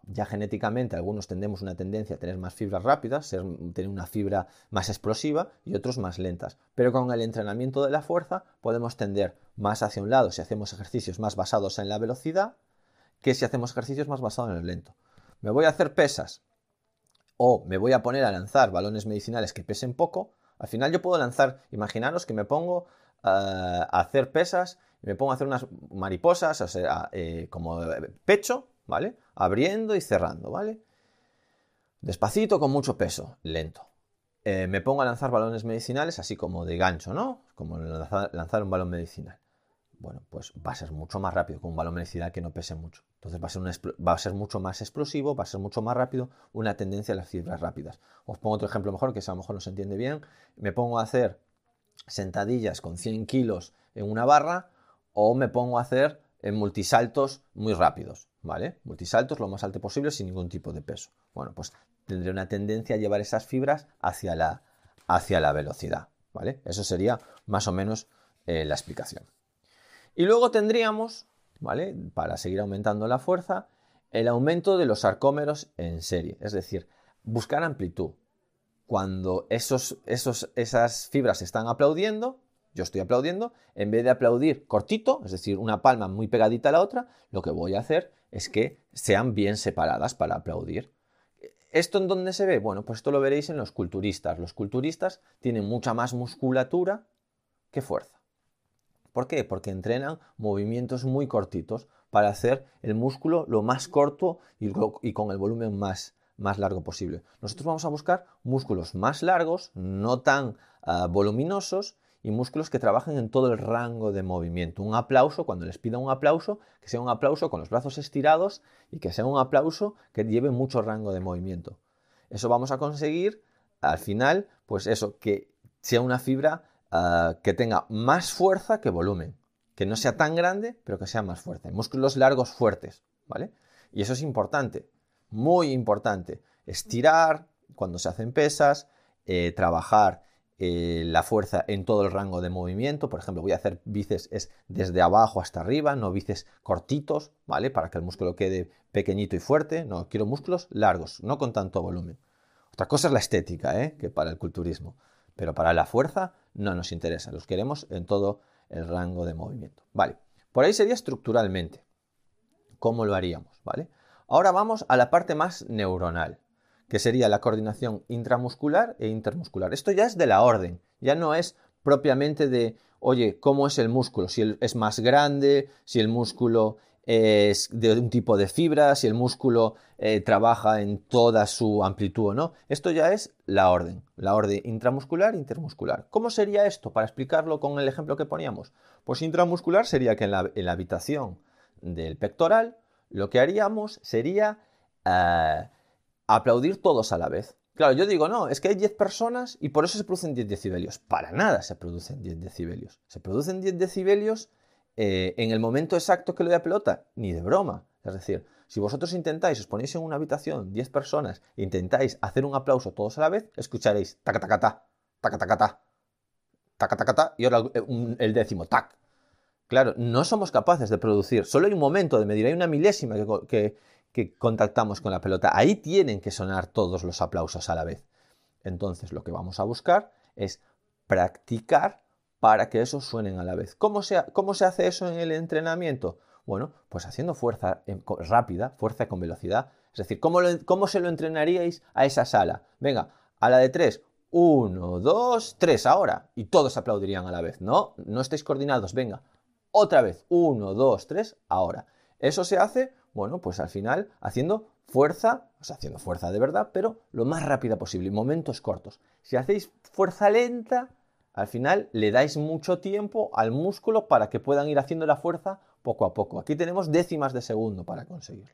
ya genéticamente algunos tendemos una tendencia a tener más fibras rápidas, tener una fibra más explosiva y otros más lentas. Pero con el entrenamiento de la fuerza podemos tender más hacia un lado si hacemos ejercicios más basados en la velocidad que si hacemos ejercicios más basados en el lento. Me voy a hacer pesas o me voy a poner a lanzar balones medicinales que pesen poco. Al final yo puedo lanzar, imaginaros que me pongo hacer pesas me pongo a hacer unas mariposas, o sea, eh, como pecho, ¿vale? Abriendo y cerrando, ¿vale? Despacito, con mucho peso, lento. Eh, me pongo a lanzar balones medicinales así como de gancho, ¿no? Como lanzar, un balón medicinal. Bueno, pues va a ser mucho más rápido con un balón medicinal que no pese mucho. Entonces va a, ser va a ser mucho más explosivo, va a ser mucho más rápido, una tendencia a las fibras rápidas. Os pongo otro ejemplo mejor, que a lo mejor no se entiende bien. Me pongo a hacer sentadillas con 100 kilos en una barra o me pongo a hacer en multisaltos muy rápidos, ¿vale? Multisaltos lo más alto posible sin ningún tipo de peso. Bueno, pues tendré una tendencia a llevar esas fibras hacia la, hacia la velocidad, ¿vale? Eso sería más o menos eh, la explicación. Y luego tendríamos, ¿vale? Para seguir aumentando la fuerza, el aumento de los sarcómeros en serie, es decir, buscar amplitud. Cuando esos, esos, esas fibras están aplaudiendo, yo estoy aplaudiendo, en vez de aplaudir cortito, es decir, una palma muy pegadita a la otra, lo que voy a hacer es que sean bien separadas para aplaudir. ¿Esto en dónde se ve? Bueno, pues esto lo veréis en los culturistas. Los culturistas tienen mucha más musculatura que fuerza. ¿Por qué? Porque entrenan movimientos muy cortitos para hacer el músculo lo más corto y, con el volumen más, más largo posible. Nosotros vamos a buscar músculos más largos, no tan ah, voluminosos, y músculos que trabajen en todo el rango de movimiento. Un aplauso, cuando les pida un aplauso, que sea un aplauso con los brazos estirados y que sea un aplauso que lleve mucho rango de movimiento. Eso vamos a conseguir al final, pues eso, que sea una fibra ah, que tenga más fuerza que volumen. Que no sea tan grande, pero que sea más fuerte. Músculos largos fuertes, ¿vale? Y eso es importante, muy importante. Estirar cuando se hacen pesas, eh, trabajar eh, la fuerza en todo el rango de movimiento. Por ejemplo, voy a hacer bíceps es desde abajo hasta arriba, no bíceps cortitos, ¿vale? Para que el músculo quede pequeñito y fuerte. No, quiero músculos largos, no con tanto volumen. Otra cosa es la estética, ¿eh? Que para el culturismo. Pero para la fuerza no nos interesa. Los queremos en todo el rango de movimiento. Vale. Por ahí sería estructuralmente. ¿Cómo lo haríamos? ¿Vale? Ahora vamos a la parte más neuronal que sería la coordinación intramuscular e intermuscular. Esto ya es de la orden, ya no es propiamente de, oye, ¿cómo es el músculo? Si es más grande, si el músculo es de un tipo de fibra, si el músculo eh, trabaja en toda su amplitud o no. Esto ya es la orden, la orden intramuscular e intermuscular. ¿Cómo sería esto? Para explicarlo con el ejemplo que poníamos. Pues intramuscular sería que en la, habitación del pectoral lo que haríamos sería eh, aplaudir todos a la vez. Claro, yo digo, no, es que hay 10 personas y por eso se producen 10 decibelios. Para nada se producen 10 decibelios. Se producen 10 decibelios eh, en el momento exacto que lo de la pelota, ni de broma. Es decir, si vosotros intentáis, os ponéis en una habitación 10 personas intentáis hacer un aplauso todos a la vez, escucharéis taca taca ta, y ahora el décimo, tac. Claro, no somos capaces de producir, solo hay un momento de medir, hay una milésima que, contactamos con la pelota. Ahí tienen que sonar todos los aplausos a la vez. Entonces lo que vamos a buscar es practicar para que esos suenen a la vez. ¿Cómo se, hace eso en el entrenamiento? Bueno, pues haciendo fuerza rápida, fuerza con velocidad. Es decir, ¿cómo, ¿cómo se lo entrenaríais a esa sala? Venga, a la de tres, uno, dos, tres, ahora. Y todos aplaudirían a la vez. No, no estáis coordinados, venga. Otra vez, uno, dos, tres, ahora. Eso se hace, bueno, pues al final haciendo fuerza, o sea, haciendo fuerza de verdad, pero lo más rápida posible, en momentos cortos. Si hacéis fuerza lenta, al final le dais mucho tiempo al músculo para que puedan ir haciendo la fuerza poco a poco. Aquí tenemos décimas de segundo para conseguirlo.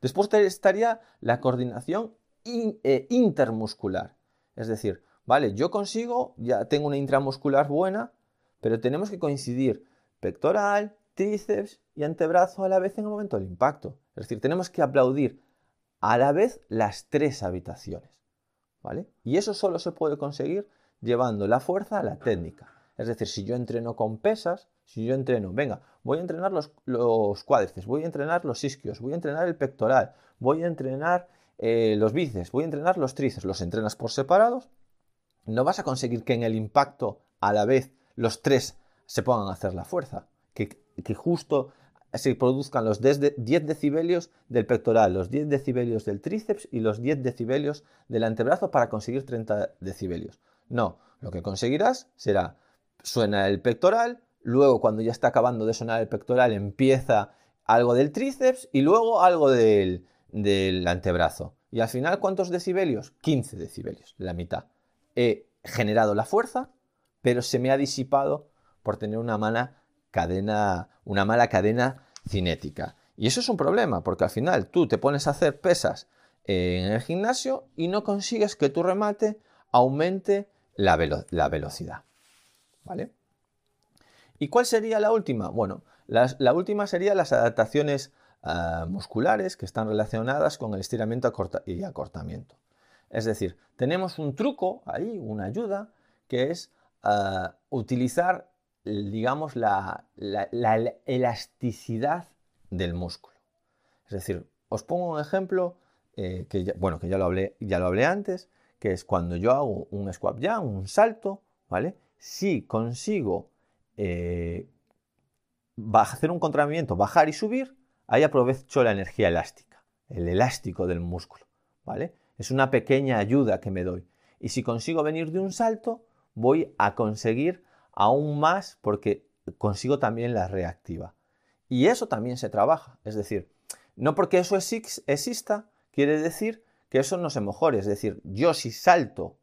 Después estaría la coordinación eh, intermuscular. Es decir, vale, yo consigo, ya tengo una intramuscular buena, pero tenemos que coincidir pectoral, tríceps y antebrazo a la vez en el momento del impacto. Es decir, tenemos que aplaudir a la vez las tres habitaciones. ¿Vale? Y eso solo se puede conseguir llevando la fuerza a la técnica. Es decir, si yo entreno con pesas, si yo entreno, venga, voy a entrenar los, los cuádriceps, voy a entrenar los isquios, voy a entrenar el pectoral, voy a entrenar eh, los bíceps, voy a entrenar los tríceps, los entrenas por separados, no vas a conseguir que en el impacto a la vez los tres se pongan a hacer la fuerza, que, justo se produzcan los 10 decibelios del pectoral, los 10 decibelios del tríceps y los 10 decibelios del antebrazo para conseguir 30 decibelios. No, lo que conseguirás será, suena el pectoral, luego cuando ya está acabando de sonar el pectoral empieza algo del tríceps y luego algo del, del antebrazo. Y al final, ¿cuántos decibelios? 15 decibelios, la mitad. He generado la fuerza, pero se me ha disipado por tener una mala cadena, una mala cadena cinética. Y eso es un problema, porque al final tú te pones a hacer pesas en el gimnasio y no consigues que tu remate aumente la, velocidad. ¿Vale? ¿Y cuál sería la última? Bueno, la última sería las adaptaciones Ah, musculares que están relacionadas con el estiramiento y acortamiento. Es decir, tenemos un truco ahí, una ayuda, que es ah, utilizar, digamos, la, elasticidad del músculo. Es decir, os pongo un ejemplo eh, que, ya, bueno, que ya lo, hablé, ya lo hablé antes, que es cuando yo hago un squat jump, un salto, ¿vale? Si consigo eh, hacer un contramovimiento, bajar y subir, ahí aprovecho la energía elástica, el elástico del músculo, ¿vale? Es una pequeña ayuda que me doy. Y si consigo venir de un salto, voy a conseguir aún más porque consigo también la reactiva. Y eso también se trabaja. Es decir, no porque eso exista, quiere decir que eso no se mejore. Es decir, yo si salto,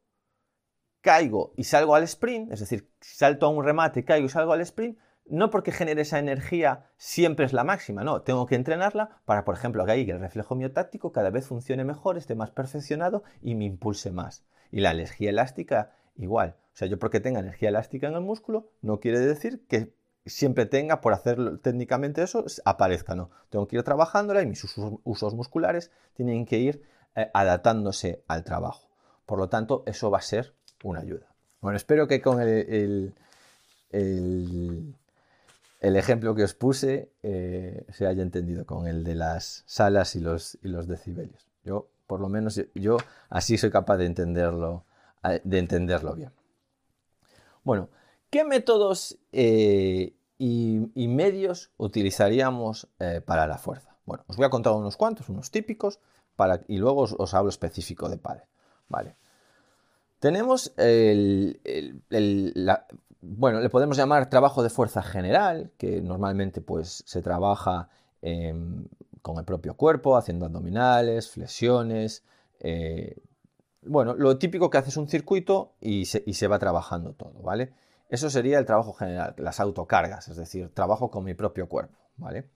caigo y salgo al sprint, es decir, salto a un remate, caigo y salgo al sprint, no porque genere esa energía siempre es la máxima, no, tengo que entrenarla para, por ejemplo, que ahí el reflejo miotáctico cada vez funcione mejor, esté más perfeccionado y me impulse más. Y la energía elástica igual. O sea, yo porque tenga energía elástica en el músculo no quiere decir que siempre tenga, por hacer técnicamente eso, aparezca, no. Tengo que ir trabajándola y mis usos, musculares tienen que ir eh, adaptándose al trabajo. Por lo tanto, eso va a ser una ayuda. Bueno, espero que con el el ejemplo que os puse eh, se haya entendido con el de las salas y los, y los decibelios. Yo, por lo menos, yo así soy capaz de entenderlo, de entenderlo bien. Bueno, ¿qué métodos eh, y, medios utilizaríamos eh, para la fuerza? Bueno, os voy a contar unos cuantos, unos típicos, para, y luego os, hablo específico de padre. Vale. Tenemos el, bueno, le podemos llamar trabajo de fuerza general, que normalmente pues se trabaja em, con el propio cuerpo, haciendo abdominales, flexiones. Eh, bueno, lo típico que haces un circuito y se, va trabajando todo, ¿vale? Eso sería el trabajo general, las autocargas, es decir, trabajo con mi propio cuerpo, ¿vale?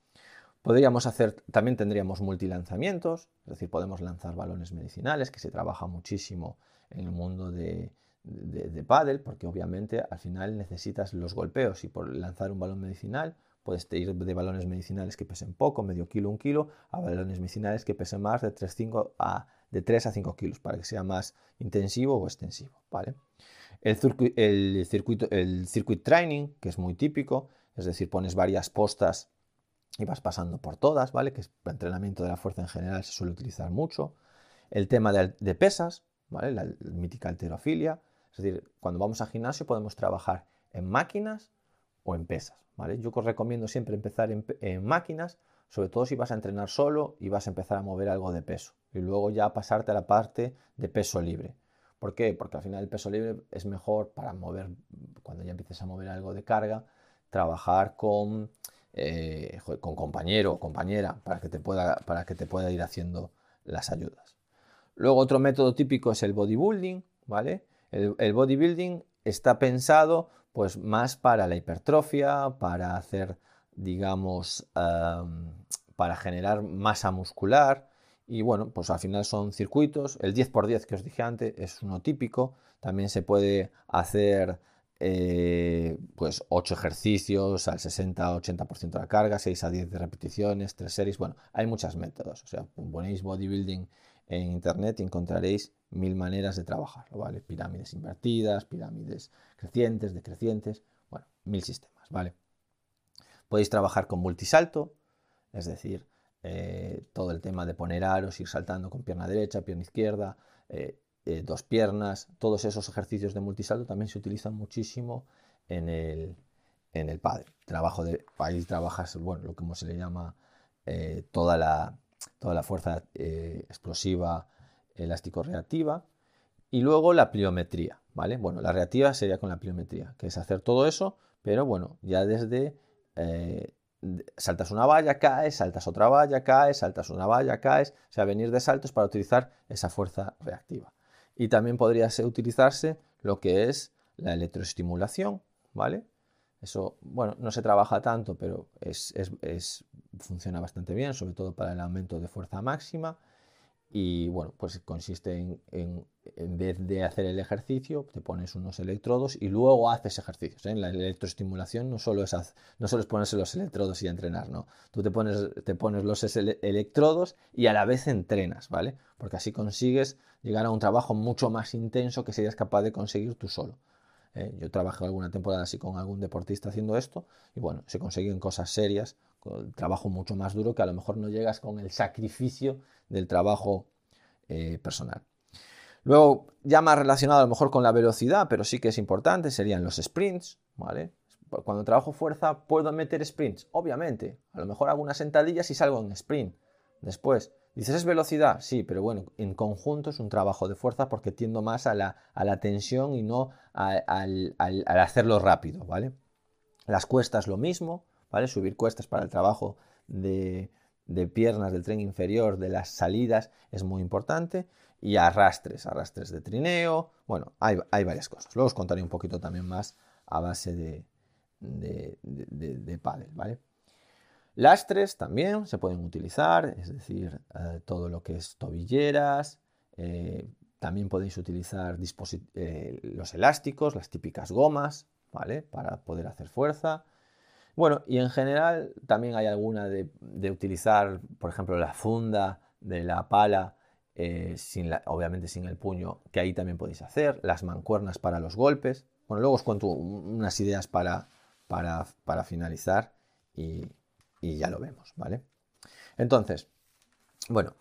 Podríamos hacer, también tendríamos multilanzamientos, es decir, podemos lanzar balones medicinales, que se trabaja muchísimo en el mundo de, de, de pádel, porque obviamente al final necesitas los golpeos y por lanzar un balón medicinal puedes ir de balones medicinales que pesen poco, medio kilo, un kilo, a balones medicinales que pesen más de 3, a, de 3 a 5 kilos para que sea más intensivo o extensivo. ¿vale? El, el, circuito, el circuit training, que es muy típico, es decir, pones varias postas y vas pasando por todas, ¿vale? que es el entrenamiento de la fuerza en general, se suele utilizar mucho. El tema de, de pesas, ¿vale? la mítica alterofilia, es decir, cuando vamos al gimnasio podemos trabajar en máquinas o en pesas. ¿vale? Yo os recomiendo siempre empezar en, máquinas, sobre todo si vas a entrenar solo y vas a empezar a mover algo de peso. Y luego ya pasarte a la parte de peso libre. ¿Por qué? Porque al final el peso libre es mejor para mover, cuando ya empieces a mover algo de carga, trabajar con, eh, con compañero o compañera para que, te pueda, para que te pueda ir haciendo las ayudas. Luego otro método típico es el bodybuilding, ¿vale? El, bodybuilding está pensado pues más para la hipertrofia, para hacer, digamos, para generar masa muscular, y bueno, pues al final son circuitos. El 10x10 que os dije antes es uno típico. También se puede hacer eh, pues 8 ejercicios al 60-80% de la carga, 6 a 10 de repeticiones, 3 series. Bueno, hay muchos métodos. O sea, ponéis bodybuilding en internet y encontraréis mil maneras de trabajarlo, ¿vale? Pirámides invertidas, pirámides crecientes, decrecientes, bueno, mil sistemas, ¿vale? Podéis trabajar con multisalto, es decir, eh, todo el tema de poner aros, ir saltando con pierna derecha, pierna izquierda, eh, eh, dos piernas, todos esos ejercicios de multisalto también se utilizan muchísimo en el, en el padre. Trabajo de, ahí trabajas, bueno, lo que se le llama toda, la, toda la fuerza explosiva elástico-reactiva. Y luego la pliometría, ¿vale? Bueno, la reactiva sería con la pliometría, que es hacer todo eso, pero bueno, ya desde saltas una valla, caes, saltas otra valla, caes, saltas una valla, caes. O sea, venir de saltos para utilizar esa fuerza reactiva. Y también podría utilizarse lo que es la electroestimulación, ¿vale? Eso, bueno, no se trabaja tanto, pero es, funciona bastante bien, sobre todo para el aumento de fuerza máxima. Y bueno, pues consiste en, en, vez de hacer el ejercicio, te pones unos electrodos y luego haces ejercicios. ¿eh? La electroestimulación no solo, es no solo es ponerse los electrodos y entrenar, no. Tú te pones, te pones los electrodos y a la vez entrenas, ¿vale? Porque así consigues llegar a un trabajo mucho más intenso que serías capaz de conseguir tú solo. ¿eh? Yo trabajé alguna temporada así con algún deportista haciendo esto y bueno, se consiguen cosas serias, trabajo mucho más duro que a lo mejor no llegas con el sacrificio del trabajo eh, personal. Luego, ya más relacionado a lo mejor con la velocidad, pero sí que es importante, serían los sprints, ¿vale? Cuando trabajo fuerza, ¿puedo meter sprints? Obviamente. A lo mejor hago unas sentadillas y salgo en sprint. Después, dices, ¿es velocidad? Sí, pero bueno, en conjunto es un trabajo de fuerza porque tiendo más a la, tensión y no al, hacerlo rápido, ¿vale? Las cuestas lo mismo, ¿vale? Subir cuestas para el trabajo de, piernas del tren inferior, de las salidas, es muy importante. Y arrastres, arrastres de trineo. Bueno, hay, varias cosas. Luego os contaré un poquito también más a base de, de, de. Lastres también se pueden utilizar, es decir, eh, todo lo que es tobilleras. Eh, también podéis utilizar eh, los elásticos, las típicas gomas, ¿vale? Para poder hacer fuerza. Bueno, y en general también hay alguna de, utilizar, por ejemplo, la funda de la pala, sin obviamente sin el puño, que ahí también podéis hacer, las mancuernas para los golpes. Bueno, luego os cuento unas ideas para, para, para finalizar y, y ya lo vemos, ¿vale? Entonces, bueno,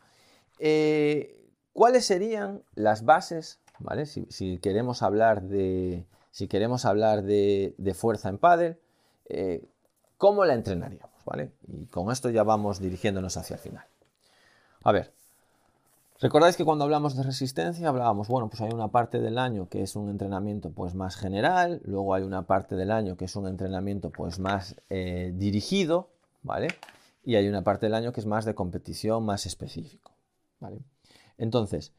eh, ¿cuáles serían las bases, ¿vale? Si, queremos hablar de, si queremos hablar de, fuerza en pádel, eh, ¿cómo la entrenaríamos, ¿vale? Y con esto ya vamos dirigiéndonos hacia el final. A ver, Recordáis que cuando hablamos de resistencia hablábamos, bueno, pues hay una parte del año que es un entrenamiento pues más general, luego hay una parte del año que es un entrenamiento pues más eh, dirigido, ¿vale? Y hay una parte del año que es más de competición, más específico, ¿vale? Entonces,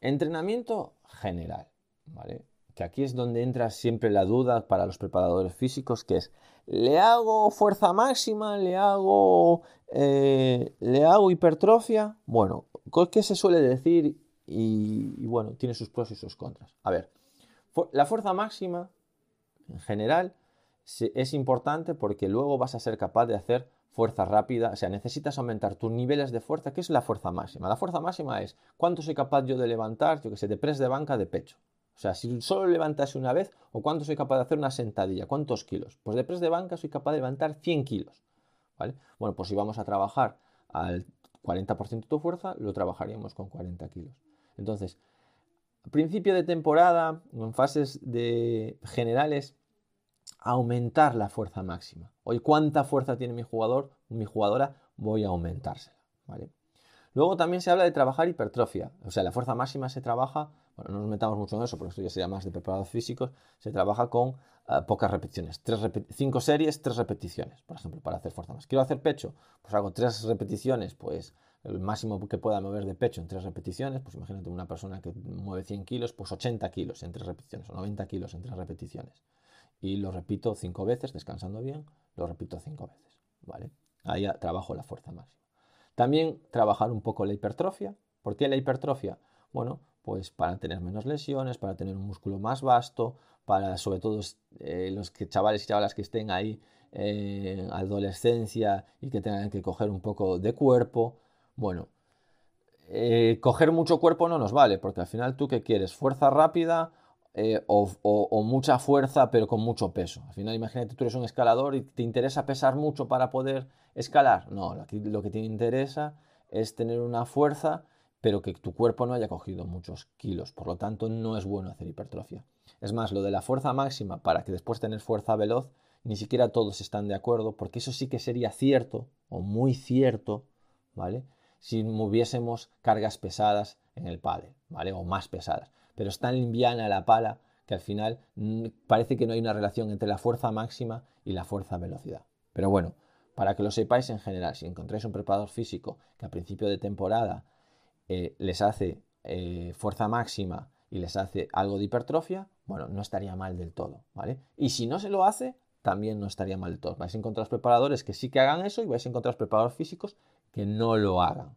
entrenamiento general, ¿vale? Que aquí es donde entra siempre la duda para los preparadores físicos, que es, ¿le hago fuerza máxima? ¿Le hago, eh, ¿le hago hipertrofia? Bueno, ¿qué se suele decir? Y, bueno, tiene sus pros y sus contras. A ver, la fuerza máxima, en general, es importante porque luego vas a ser capaz de hacer fuerza rápida, o sea, necesitas aumentar tus niveles de fuerza, ¿qué es la fuerza máxima? La fuerza máxima es cuánto soy capaz yo de levantar, yo que sé, de press de banca de pecho. O sea, si solo levantase una vez, o cuánto soy capaz de hacer una sentadilla, cuántos kilos. Pues de press de banca soy capaz de levantar 100 kilos. ¿vale? Bueno, pues si vamos a trabajar al 40% de tu fuerza, lo trabajaríamos con 40 kilos. Entonces, principio de temporada, en fases de generales, aumentar la fuerza máxima. Hoy, ¿cuánta fuerza tiene mi jugador, mi jugadora? Voy a aumentársela. ¿vale? Luego también se habla de trabajar hipertrofia, o sea, la fuerza máxima se trabaja, bueno, no nos metamos mucho en eso porque esto ya sería más de preparados físicos, se trabaja con eh, pocas repeticiones, cinco series, tres repeticiones, por ejemplo, para hacer fuerza más. Quiero hacer pecho, pues hago tres repeticiones, pues el máximo que pueda mover de pecho en tres repeticiones, pues imagínate una persona que mueve 100 kilos, pues 80 kilos en tres repeticiones, o 90 kilos en tres repeticiones. Y lo repito cinco veces, descansando bien, lo repito cinco veces, ¿vale? Ahí trabajo la fuerza máxima. También trabajar un poco la hipertrofia. ¿Por qué la hipertrofia? Bueno, pues para tener menos lesiones, para tener un músculo más vasto, para sobre todo eh, los que, chavales y chavalas que estén ahí en adolescencia y que tengan que coger un poco de cuerpo. Bueno, eh, coger mucho cuerpo no nos vale, porque al final tú qué quieres, fuerza rápida eh, o, mucha fuerza pero con mucho peso. Al final imagínate tú eres un escalador y te interesa pesar mucho para poder escalar. No, lo que te interesa es tener una fuerza pero que tu cuerpo no haya cogido muchos kilos. Por lo tanto, no es bueno hacer hipertrofia. Es más, lo de la fuerza máxima para que después tener fuerza veloz, ni siquiera todos están de acuerdo, porque eso sí que sería cierto, o muy cierto, ¿vale? Si moviésemos cargas pesadas en el pádel, ¿vale? O más pesadas pero es tan limviana la pala que al final mm, parece que no hay una relación entre la fuerza máxima y la fuerza velocidad. Pero bueno, para que lo sepáis en general, si encontráis un preparador físico que a principio de temporada eh, les hace eh, fuerza máxima y les hace algo de hipertrofia, bueno, no estaría mal del todo, ¿vale? Y si no se lo hace, también no estaría mal del todo. Vais a encontrar preparadores que sí que hagan eso y vais a encontrar preparadores físicos que no lo hagan,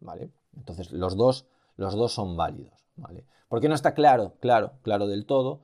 ¿vale? Entonces, los dos, los dos son válidos, ¿vale? Porque no está claro, claro, claro del todo.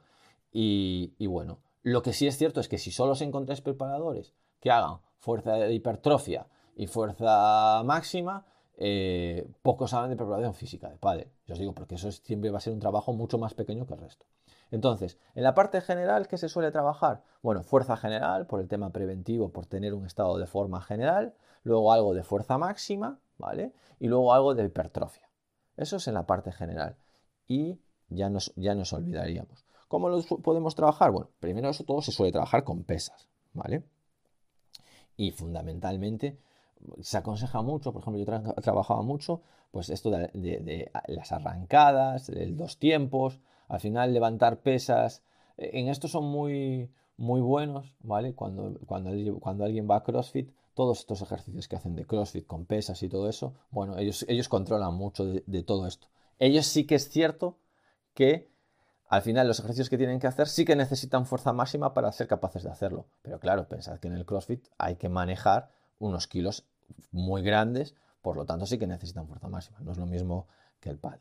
Y, bueno, lo que sí es cierto es que si solo os encontráis preparadores que hagan fuerza de hipertrofia y fuerza máxima, eh, pocos saben de preparación física de padre. Yo os digo porque eso siempre va a ser un trabajo mucho más pequeño que el resto. Entonces, en la parte general, ¿qué se suele trabajar? Bueno, fuerza general, por el tema preventivo, por tener un estado de forma general, luego algo de fuerza máxima, ¿vale? Y luego algo de hipertrofia. Eso es en la parte general y ya nos, ya nos olvidaríamos. ¿Cómo lo podemos trabajar? Bueno, primero eso todo se suele trabajar con pesas, ¿vale? Y fundamentalmente se aconseja mucho, por ejemplo, yo he trabajado mucho, pues esto de, las arrancadas, el dos tiempos, al final levantar pesas, e, en esto son muy, muy buenos, ¿vale? Cuando, cuando, cuando alguien va a CrossFit, todos estos ejercicios que hacen de CrossFit con pesas y todo eso, bueno, ellos, ellos controlan mucho de todo esto ellos sí que es cierto que al final los ejercicios que tienen que hacer sí que necesitan fuerza máxima para ser capaces de hacerlo. Pero claro, pensad que en el CrossFit hay que manejar unos kilos muy grandes, por lo tanto sí que necesitan fuerza máxima. No es lo mismo que el pádel.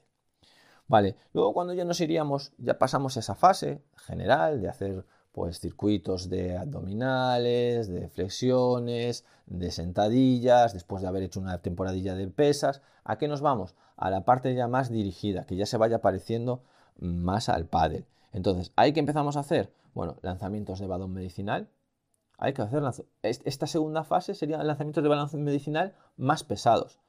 Vale, luego cuando ya nos iríamos, ya pasamos esa fase general de hacer pues circuitos de abdominales, de flexiones, de sentadillas, después de haber hecho una temporadilla de pesas. ¿A qué nos vamos? A la parte ya más dirigida, que ya se vaya pareciendo más al pádel. Entonces, ¿hay que empezamos a hacer? Bueno, lanzamientos de balón medicinal. Hay que hacer esta segunda fase serían lanzamientos de balón medicinal más pesados.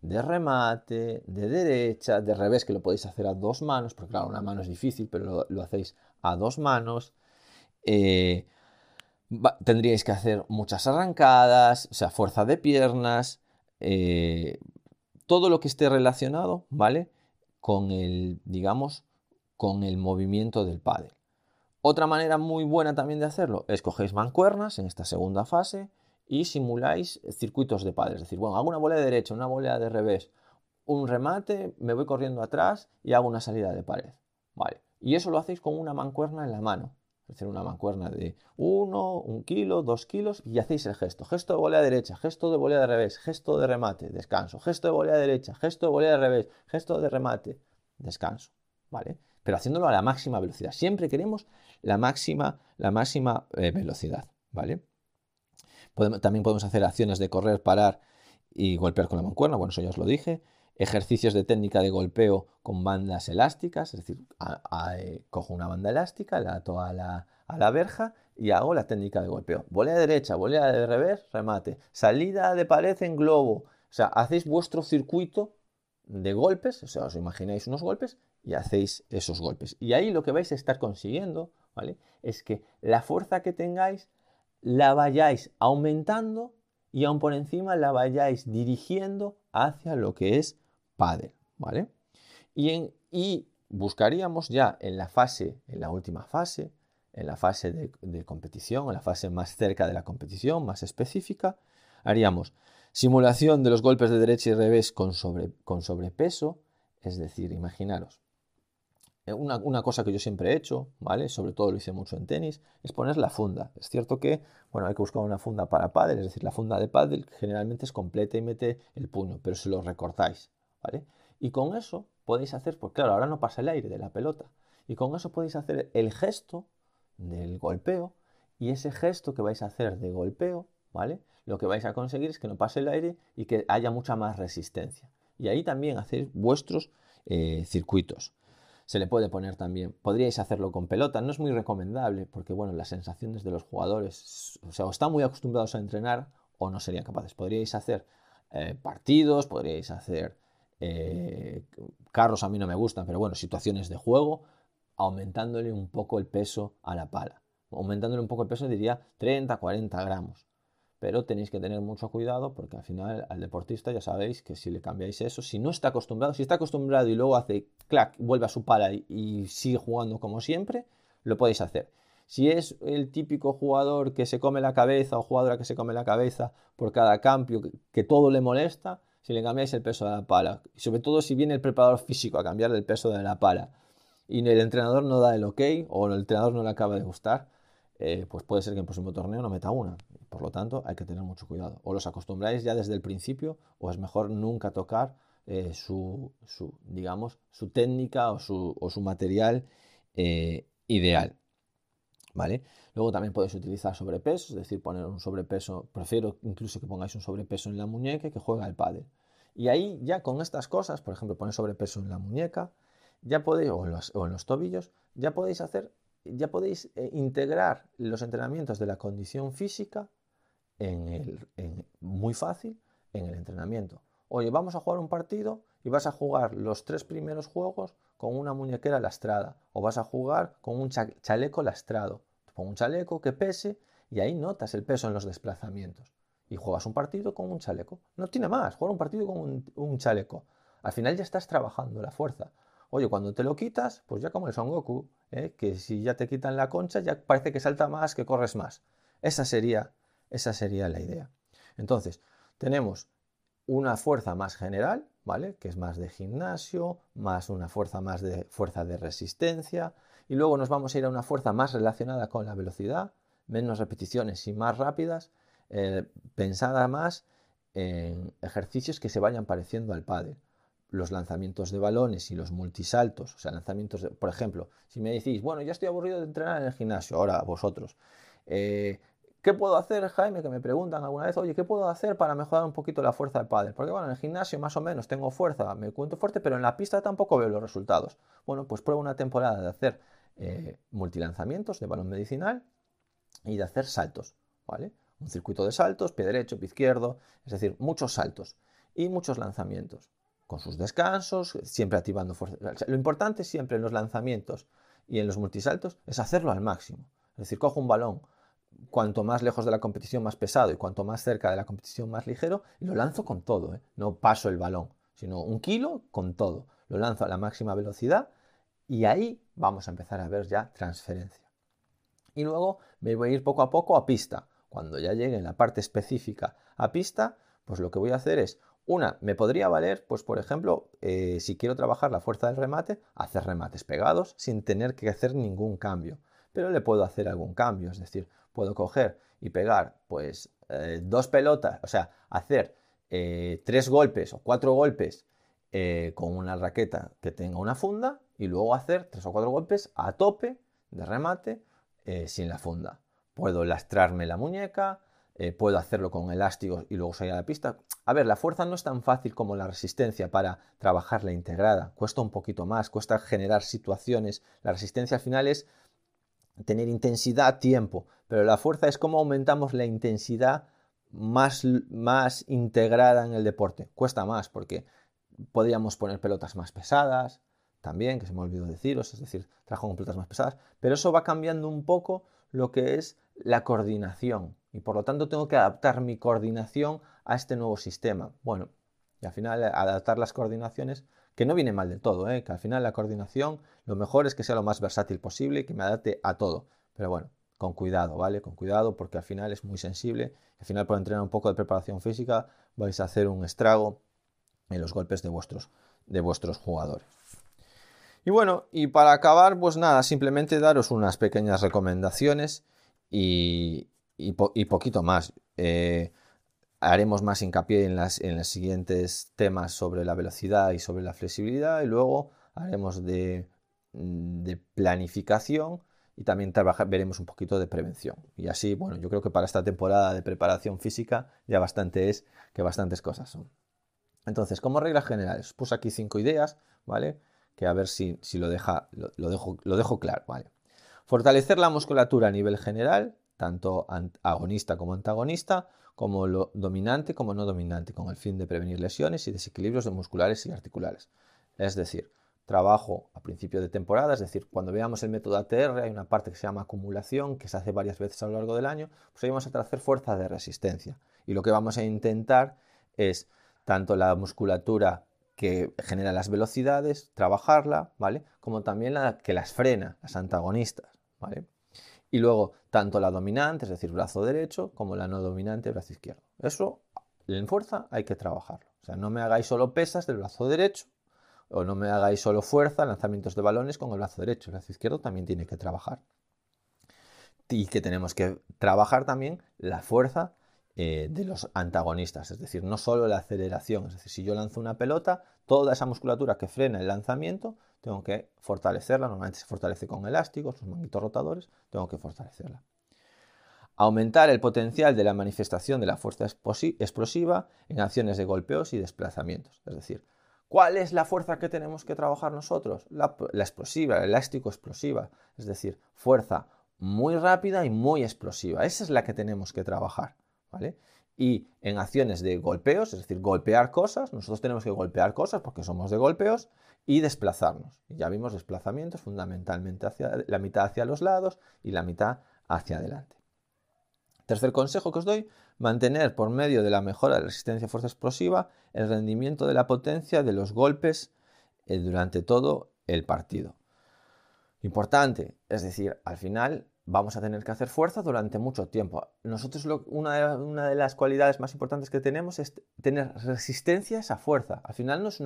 De remate, de derecha, de revés, que lo podéis hacer a dos manos, porque claro, una mano es difícil, pero lo hacéis a dos manos eh, tendríais que hacer muchas arrancadas, o sea, fuerza de piernas, eh, todo lo que esté relacionado, ¿vale? Con el, digamos, con el movimiento del pádel. Otra manera muy buena también de hacerlo es cogéis mancuernas en esta segunda fase y simuláis circuitos de pádel. Es decir, bueno, hago una bola de derecha, una bola de revés, un remate, me voy corriendo atrás y hago una salida de pared. ¿Vale? Y eso lo hacéis con una mancuerna en la mano hacer una mancuerna de 1, 1 kilo, 2 kilos y hacéis el gesto. Gesto de volea derecha, gesto de volea de revés, gesto de remate, descanso, gesto de volea derecha, gesto de volea de revés, gesto de remate, descanso. ¿Vale? Pero haciéndolo a la máxima velocidad. Siempre queremos la máxima, la máxima eh, velocidad. ¿Vale? también podemos hacer acciones de correr, parar y golpear con la mancuerna. Bueno, eso ya os lo dije ejercicios de técnica de golpeo con bandas elásticas, es decir, eh, cojo una banda elástica, la ato a la, a la verja y hago la técnica de golpeo. Volea de derecha, volea de revés, remate. Salida de pared en globo. O sea, hacéis vuestro circuito de golpes, o sea, os imagináis unos golpes y hacéis esos golpes. Y ahí lo que vais a estar consiguiendo, ¿vale? Es que la fuerza que tengáis la vayáis aumentando y aún por encima la vayáis dirigiendo hacia lo que es pádel, ¿vale? Y, en, y buscaríamos ya en la fase, en la última fase, en la fase de, competición, en la fase más cerca de la competición, más específica, haríamos simulación de los golpes de derecha y revés con, sobre, con sobrepeso, es decir, imaginaros, una, una, cosa que yo siempre he hecho, ¿vale? Sobre todo lo hice mucho en tenis, es poner la funda. Es cierto que, bueno, hay que buscar una funda para pádel, es decir, la funda de pádel generalmente es completa y mete el puño, pero si lo recortáis, ¿vale? Y con eso podéis hacer, porque claro, ahora no pasa el aire de la pelota, y con eso podéis hacer el gesto del golpeo, y ese gesto que vais a hacer de golpeo, ¿vale? Lo que vais a conseguir es que no pase el aire y que haya mucha más resistencia. Y ahí también hacéis vuestros eh, circuitos. Se le puede poner también, podríais hacerlo con pelota, no es muy recomendable porque, bueno, las sensaciones de los jugadores, o sea, o están muy acostumbrados a entrenar o no serían capaces. Podríais hacer eh, partidos, podríais hacer eh, carros, a mí no me gustan, pero bueno, situaciones de juego, aumentándole un poco el peso a la pala. Aumentándole un poco el peso diría 30, 40 gramos. Pero tenéis que tener mucho cuidado porque al final al deportista ya sabéis que si le cambiáis eso, si no está acostumbrado, si está acostumbrado y luego hace clac, vuelve a su pala y, sigue jugando como siempre, lo podéis hacer. Si es el típico jugador que se come la cabeza o jugadora que se come la cabeza por cada cambio, que todo le molesta, si le cambiáis el peso de la pala. Y sobre todo si viene el preparador físico a cambiar el peso de la pala y el entrenador no da el ok o el entrenador no le acaba de gustar, eh, pues puede ser que en el próximo torneo no meta una. Por lo tanto, hay que tener mucho cuidado. O los acostumbráis ya desde el principio o es mejor nunca tocar eh, su, digamos, su técnica o su, material eh, ideal. ¿Vale? Luego también podéis utilizar sobrepeso, es decir, poner un sobrepeso, prefiero incluso que pongáis un sobrepeso en la muñeca que juega el pádel. Y ahí ya con estas cosas, por ejemplo, poner sobrepeso en la muñeca, ya podéis, o en los, tobillos, ya podéis hacer, ya podéis eh, integrar los entrenamientos de la condición física en el, muy fácil en el entrenamiento. Oye, vamos a jugar un partido y vas a jugar los tres primeros juegos con una muñequera lastrada o vas a jugar con un chaleco lastrado, con un chaleco que pese y ahí notas el peso en los desplazamientos. Y juegas un partido con un chaleco. No tiene más, jugar un partido con un chaleco. Al final ya estás trabajando la fuerza. Oye, cuando te lo quitas, pues ya como el Son Goku, ¿eh? que si ya te quitan la concha, ya parece que salta más, que corres más. Esa sería, esa sería la idea. Entonces, tenemos una fuerza más general, ¿vale? Que es más de gimnasio, más una fuerza más de fuerza de resistencia, y luego nos vamos a ir a una fuerza más relacionada con la velocidad, menos repeticiones y más rápidas, eh, pensada más en ejercicios que se vayan pareciendo al pádel los lanzamientos de balones y los multisaltos, o sea, lanzamientos, de, por ejemplo, si me decís, bueno, ya estoy aburrido de entrenar en el gimnasio, ahora vosotros, eh, ¿qué puedo hacer, Jaime? Que me preguntan alguna vez, oye, ¿qué puedo hacer para mejorar un poquito la fuerza del pádel? Porque bueno, en el gimnasio más o menos tengo fuerza, me cuento fuerte, pero en la pista tampoco veo los resultados. Bueno, pues pruebo una temporada de hacer eh, multilanzamientos de balón medicinal y de hacer saltos, ¿vale? Un circuito de saltos, pie derecho, pie izquierdo, es decir, muchos saltos y muchos lanzamientos con sus descansos, siempre activando fuerza. Lo importante siempre en los lanzamientos y en los multisaltos es hacerlo al máximo. Es decir, cojo un balón cuanto más lejos de la competición más pesado y cuanto más cerca de la competición más ligero y lo lanzo con todo. ¿eh? No paso el balón, sino un kilo con todo. Lo lanzo a la máxima velocidad y ahí vamos a empezar a ver ya transferencia. Y luego me voy a ir poco a poco a pista. Cuando ya llegue en la parte específica a pista, pues lo que voy a hacer es una, me podría valer, pues por ejemplo, eh, si quiero trabajar la fuerza del remate, hacer remates pegados sin tener que hacer ningún cambio. Pero le puedo hacer algún cambio, es decir, puedo coger y pegar pues eh, dos pelotas, o sea, hacer eh, tres golpes o cuatro golpes con una raqueta que tenga una funda y luego hacer tres o cuatro golpes a tope de remate sin la funda. Puedo lastrarme la muñeca, puedo hacerlo con elásticos y luego salir a la pista. A ver, la fuerza no es tan fácil como la resistencia para trabajar la integrada. Cuesta un poquito más, cuesta generar situaciones. La resistencia al final es tener intensidad, tiempo, pero la fuerza es cómo aumentamos la intensidad más, más integrada en el deporte. Cuesta más porque podríamos poner pelotas más pesadas, también, que se me olvidó deciros, es decir, trabajo con pelotas más pesadas, pero eso va cambiando un poco lo que es la coordinación y por lo tanto tengo que adaptar mi coordinación a este nuevo sistema. Bueno, y al final adaptar las coordinaciones, que no viene mal de todo, ¿eh? que al final la coordinación lo mejor es que sea lo más versátil posible que me adapte a todo. Pero bueno, con cuidado, ¿vale? Con cuidado porque al final es muy sensible. Al final por entrenar un poco de preparación física vais a hacer un estrago en los golpes de vuestros, de vuestros jugadores. Y bueno, y para acabar, pues nada, simplemente daros unas pequeñas recomendaciones y, poquito más. Eh, haremos más hincapié en, las, en los siguientes temas sobre la velocidad y sobre la flexibilidad y luego haremos de, mm, de planificación y también veremos un poquito de prevención. Y así, bueno, yo creo que para esta temporada de preparación física ya bastante es que bastantes cosas son. Entonces, como reglas generales, puse aquí cinco ideas, ¿vale? Que a ver si, si lo, deja, lo, dejo, lo dejo claro, ¿vale? Fortalecer la musculatura a nivel general, tanto agonista como antagonista, como lo dominante como no dominante, con el fin de prevenir lesiones y desequilibrios musculares y articulares. Es decir, trabajo a principio de temporada, es decir, cuando veamos el método ATR hay una parte que se llama acumulación, que se hace varias veces a lo largo del año, pues ahí vamos a hacer fuerza de resistencia. Y lo que vamos a intentar es tanto la musculatura que genera las velocidades, trabajarla, ¿vale? Como también la que las frena, las antagonistas, Y luego, tanto la dominante, es decir, brazo derecho, como la no dominante, brazo izquierdo. Eso, en fuerza, hay que trabajarlo. O sea, no me hagáis solo pesas del brazo derecho, o no me hagáis solo fuerza, lanzamientos de balones con el brazo derecho. El brazo izquierdo también tiene que trabajar. Y que tenemos que trabajar también la fuerza eh, de los antagonistas, es decir, no solo la aceleración. Es decir, si yo lanzo una pelota, toda esa musculatura que frena el lanzamiento tengo que fortalecerla, normalmente se fortalece con elásticos, los manguitos rotadores, tengo que fortalecerla. Aumentar el potencial de la manifestación de la fuerza explosiva en acciones de golpeos y desplazamientos. Es decir, ¿cuál es la fuerza que tenemos que trabajar nosotros? La, la explosiva, el elástico explosiva. Es decir, fuerza muy rápida y muy explosiva. Esa es la que tenemos que trabajar. Y en acciones de golpeos, es decir, golpear cosas, nosotros tenemos que golpear cosas porque somos de golpeos y desplazarnos. ya vimos desplazamientos fundamentalmente hacia la mitad hacia los lados y la mitad hacia adelante. Tercer consejo que os doy, mantener por medio de la mejora de la resistencia a fuerza explosiva el rendimiento de la potencia de los golpes eh, durante todo el partido. Importante, es decir, al final vamos a tener que hacer fuerza durante mucho tiempo. Nosotros una, de, las cualidades más importantes que tenemos es tener resistencia a esa fuerza. Al final no es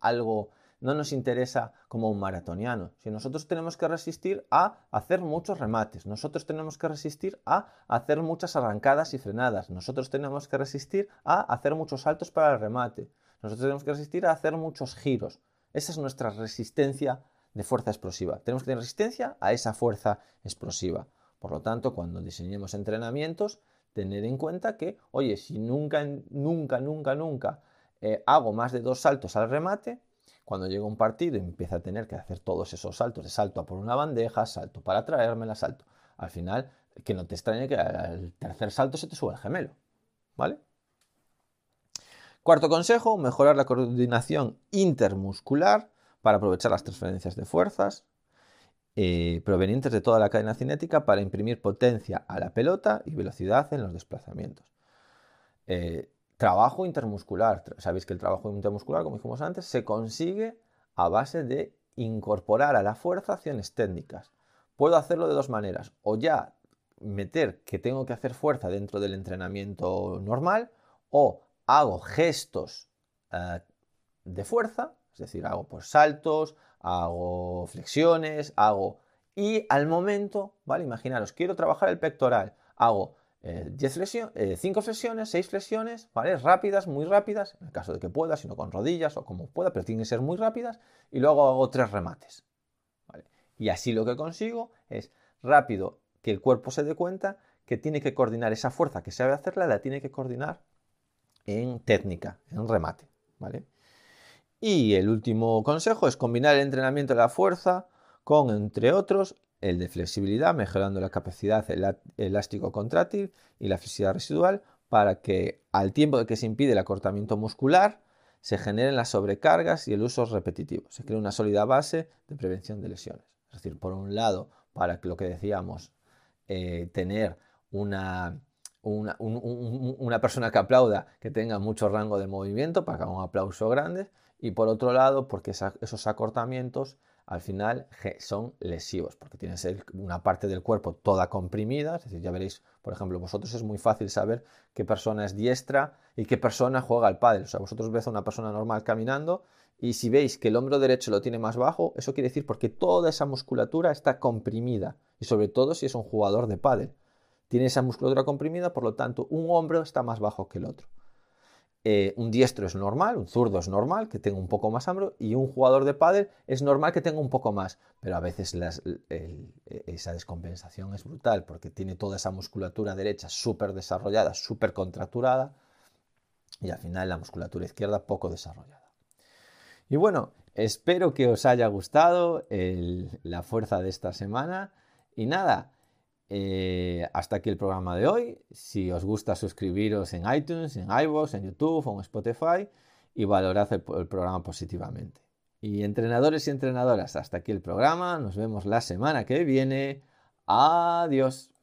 algo, no nos interesa como un maratoniano. Si nosotros tenemos que resistir a hacer muchos remates, nosotros tenemos que resistir a hacer muchas arrancadas y frenadas, nosotros tenemos que resistir a hacer muchos saltos para el remate, nosotros tenemos que resistir a hacer muchos giros. Esa es nuestra resistencia de fuerza explosiva. Tenemos que tener resistencia a esa fuerza explosiva. Por lo tanto, cuando diseñemos entrenamientos, tener en cuenta que, oye, si nunca, nunca, nunca, nunca eh, hago más de dos saltos al remate, cuando llega un partido empieza a tener que hacer todos esos saltos, de salto a por una bandeja, salto para traérmela, salto. Al final, que no te extrañe que al tercer salto se te suba el gemelo. ¿Vale? Cuarto consejo, mejorar la coordinación intermuscular para aprovechar las transferencias de fuerzas eh, provenientes de toda la cadena cinética para imprimir potencia a la pelota y velocidad en los desplazamientos. Eh, trabajo intermuscular. Sabéis que el trabajo intermuscular, como dijimos antes, se consigue a base de incorporar a la fuerza acciones técnicas. Puedo hacerlo de dos maneras. O ya meter que tengo que hacer fuerza dentro del entrenamiento normal, o hago gestos eh, de fuerza es decir, hago por saltos, hago flexiones, hago... Y al momento, ¿vale? Imaginaros, quiero trabajar el pectoral. Hago 10 eh, 5 eh, flexiones, 6 flexiones, ¿vale? Rápidas, muy rápidas, en el caso de que pueda, sino con rodillas o como pueda, pero tienen que ser muy rápidas. Y luego hago 3 remates. Y así lo que consigo es rápido que el cuerpo se dé cuenta que tiene que coordinar esa fuerza que sabe hacerla, la tiene que coordinar en técnica, en remate. ¿vale? Y el último consejo es combinar el entrenamiento de la fuerza con, entre otros, el de flexibilidad, mejorando la capacidad elástico contráctil y la flexibilidad residual para que al tiempo de que se impide el acortamiento muscular, se generen las sobrecargas y el uso repetitivo. Se crea una sólida base de prevención de lesiones. Es decir, por un lado, para que lo que decíamos, eh, tener una, una, persona que aplauda que tenga mucho rango de movimiento para que haga un aplauso grande. Y por otro lado, porque esos acortamientos al final son lesivos, porque tienes una parte del cuerpo toda comprimida, es decir, ya veréis, por ejemplo, vosotros es muy fácil saber qué persona es diestra y qué persona juega al pádel, o sea, vosotros ves a una persona normal caminando y si veis que el hombro derecho lo tiene más bajo, eso quiere decir porque toda esa musculatura está comprimida y sobre todo si es un jugador de pádel. Tiene esa musculatura comprimida, por lo tanto, un hombro está más bajo que el otro. Eh, un diestro es normal, un zurdo es normal que tenga un poco más hombro y un jugador de pádel es normal que tenga un poco más, pero a veces esa descompensación es brutal porque tiene toda esa musculatura derecha súper desarrollada, súper contracturada y al final la musculatura izquierda poco desarrollada. Y bueno, espero que os haya gustado la fuerza de esta semana y nada, eh, hasta aquí el programa de hoy. Si os gusta, suscribiros en iTunes, en iVoox, en YouTube o en Spotify y valorad el, el programa positivamente. Y entrenadores y entrenadoras, hasta aquí el programa. Nos vemos la semana que viene. Adiós.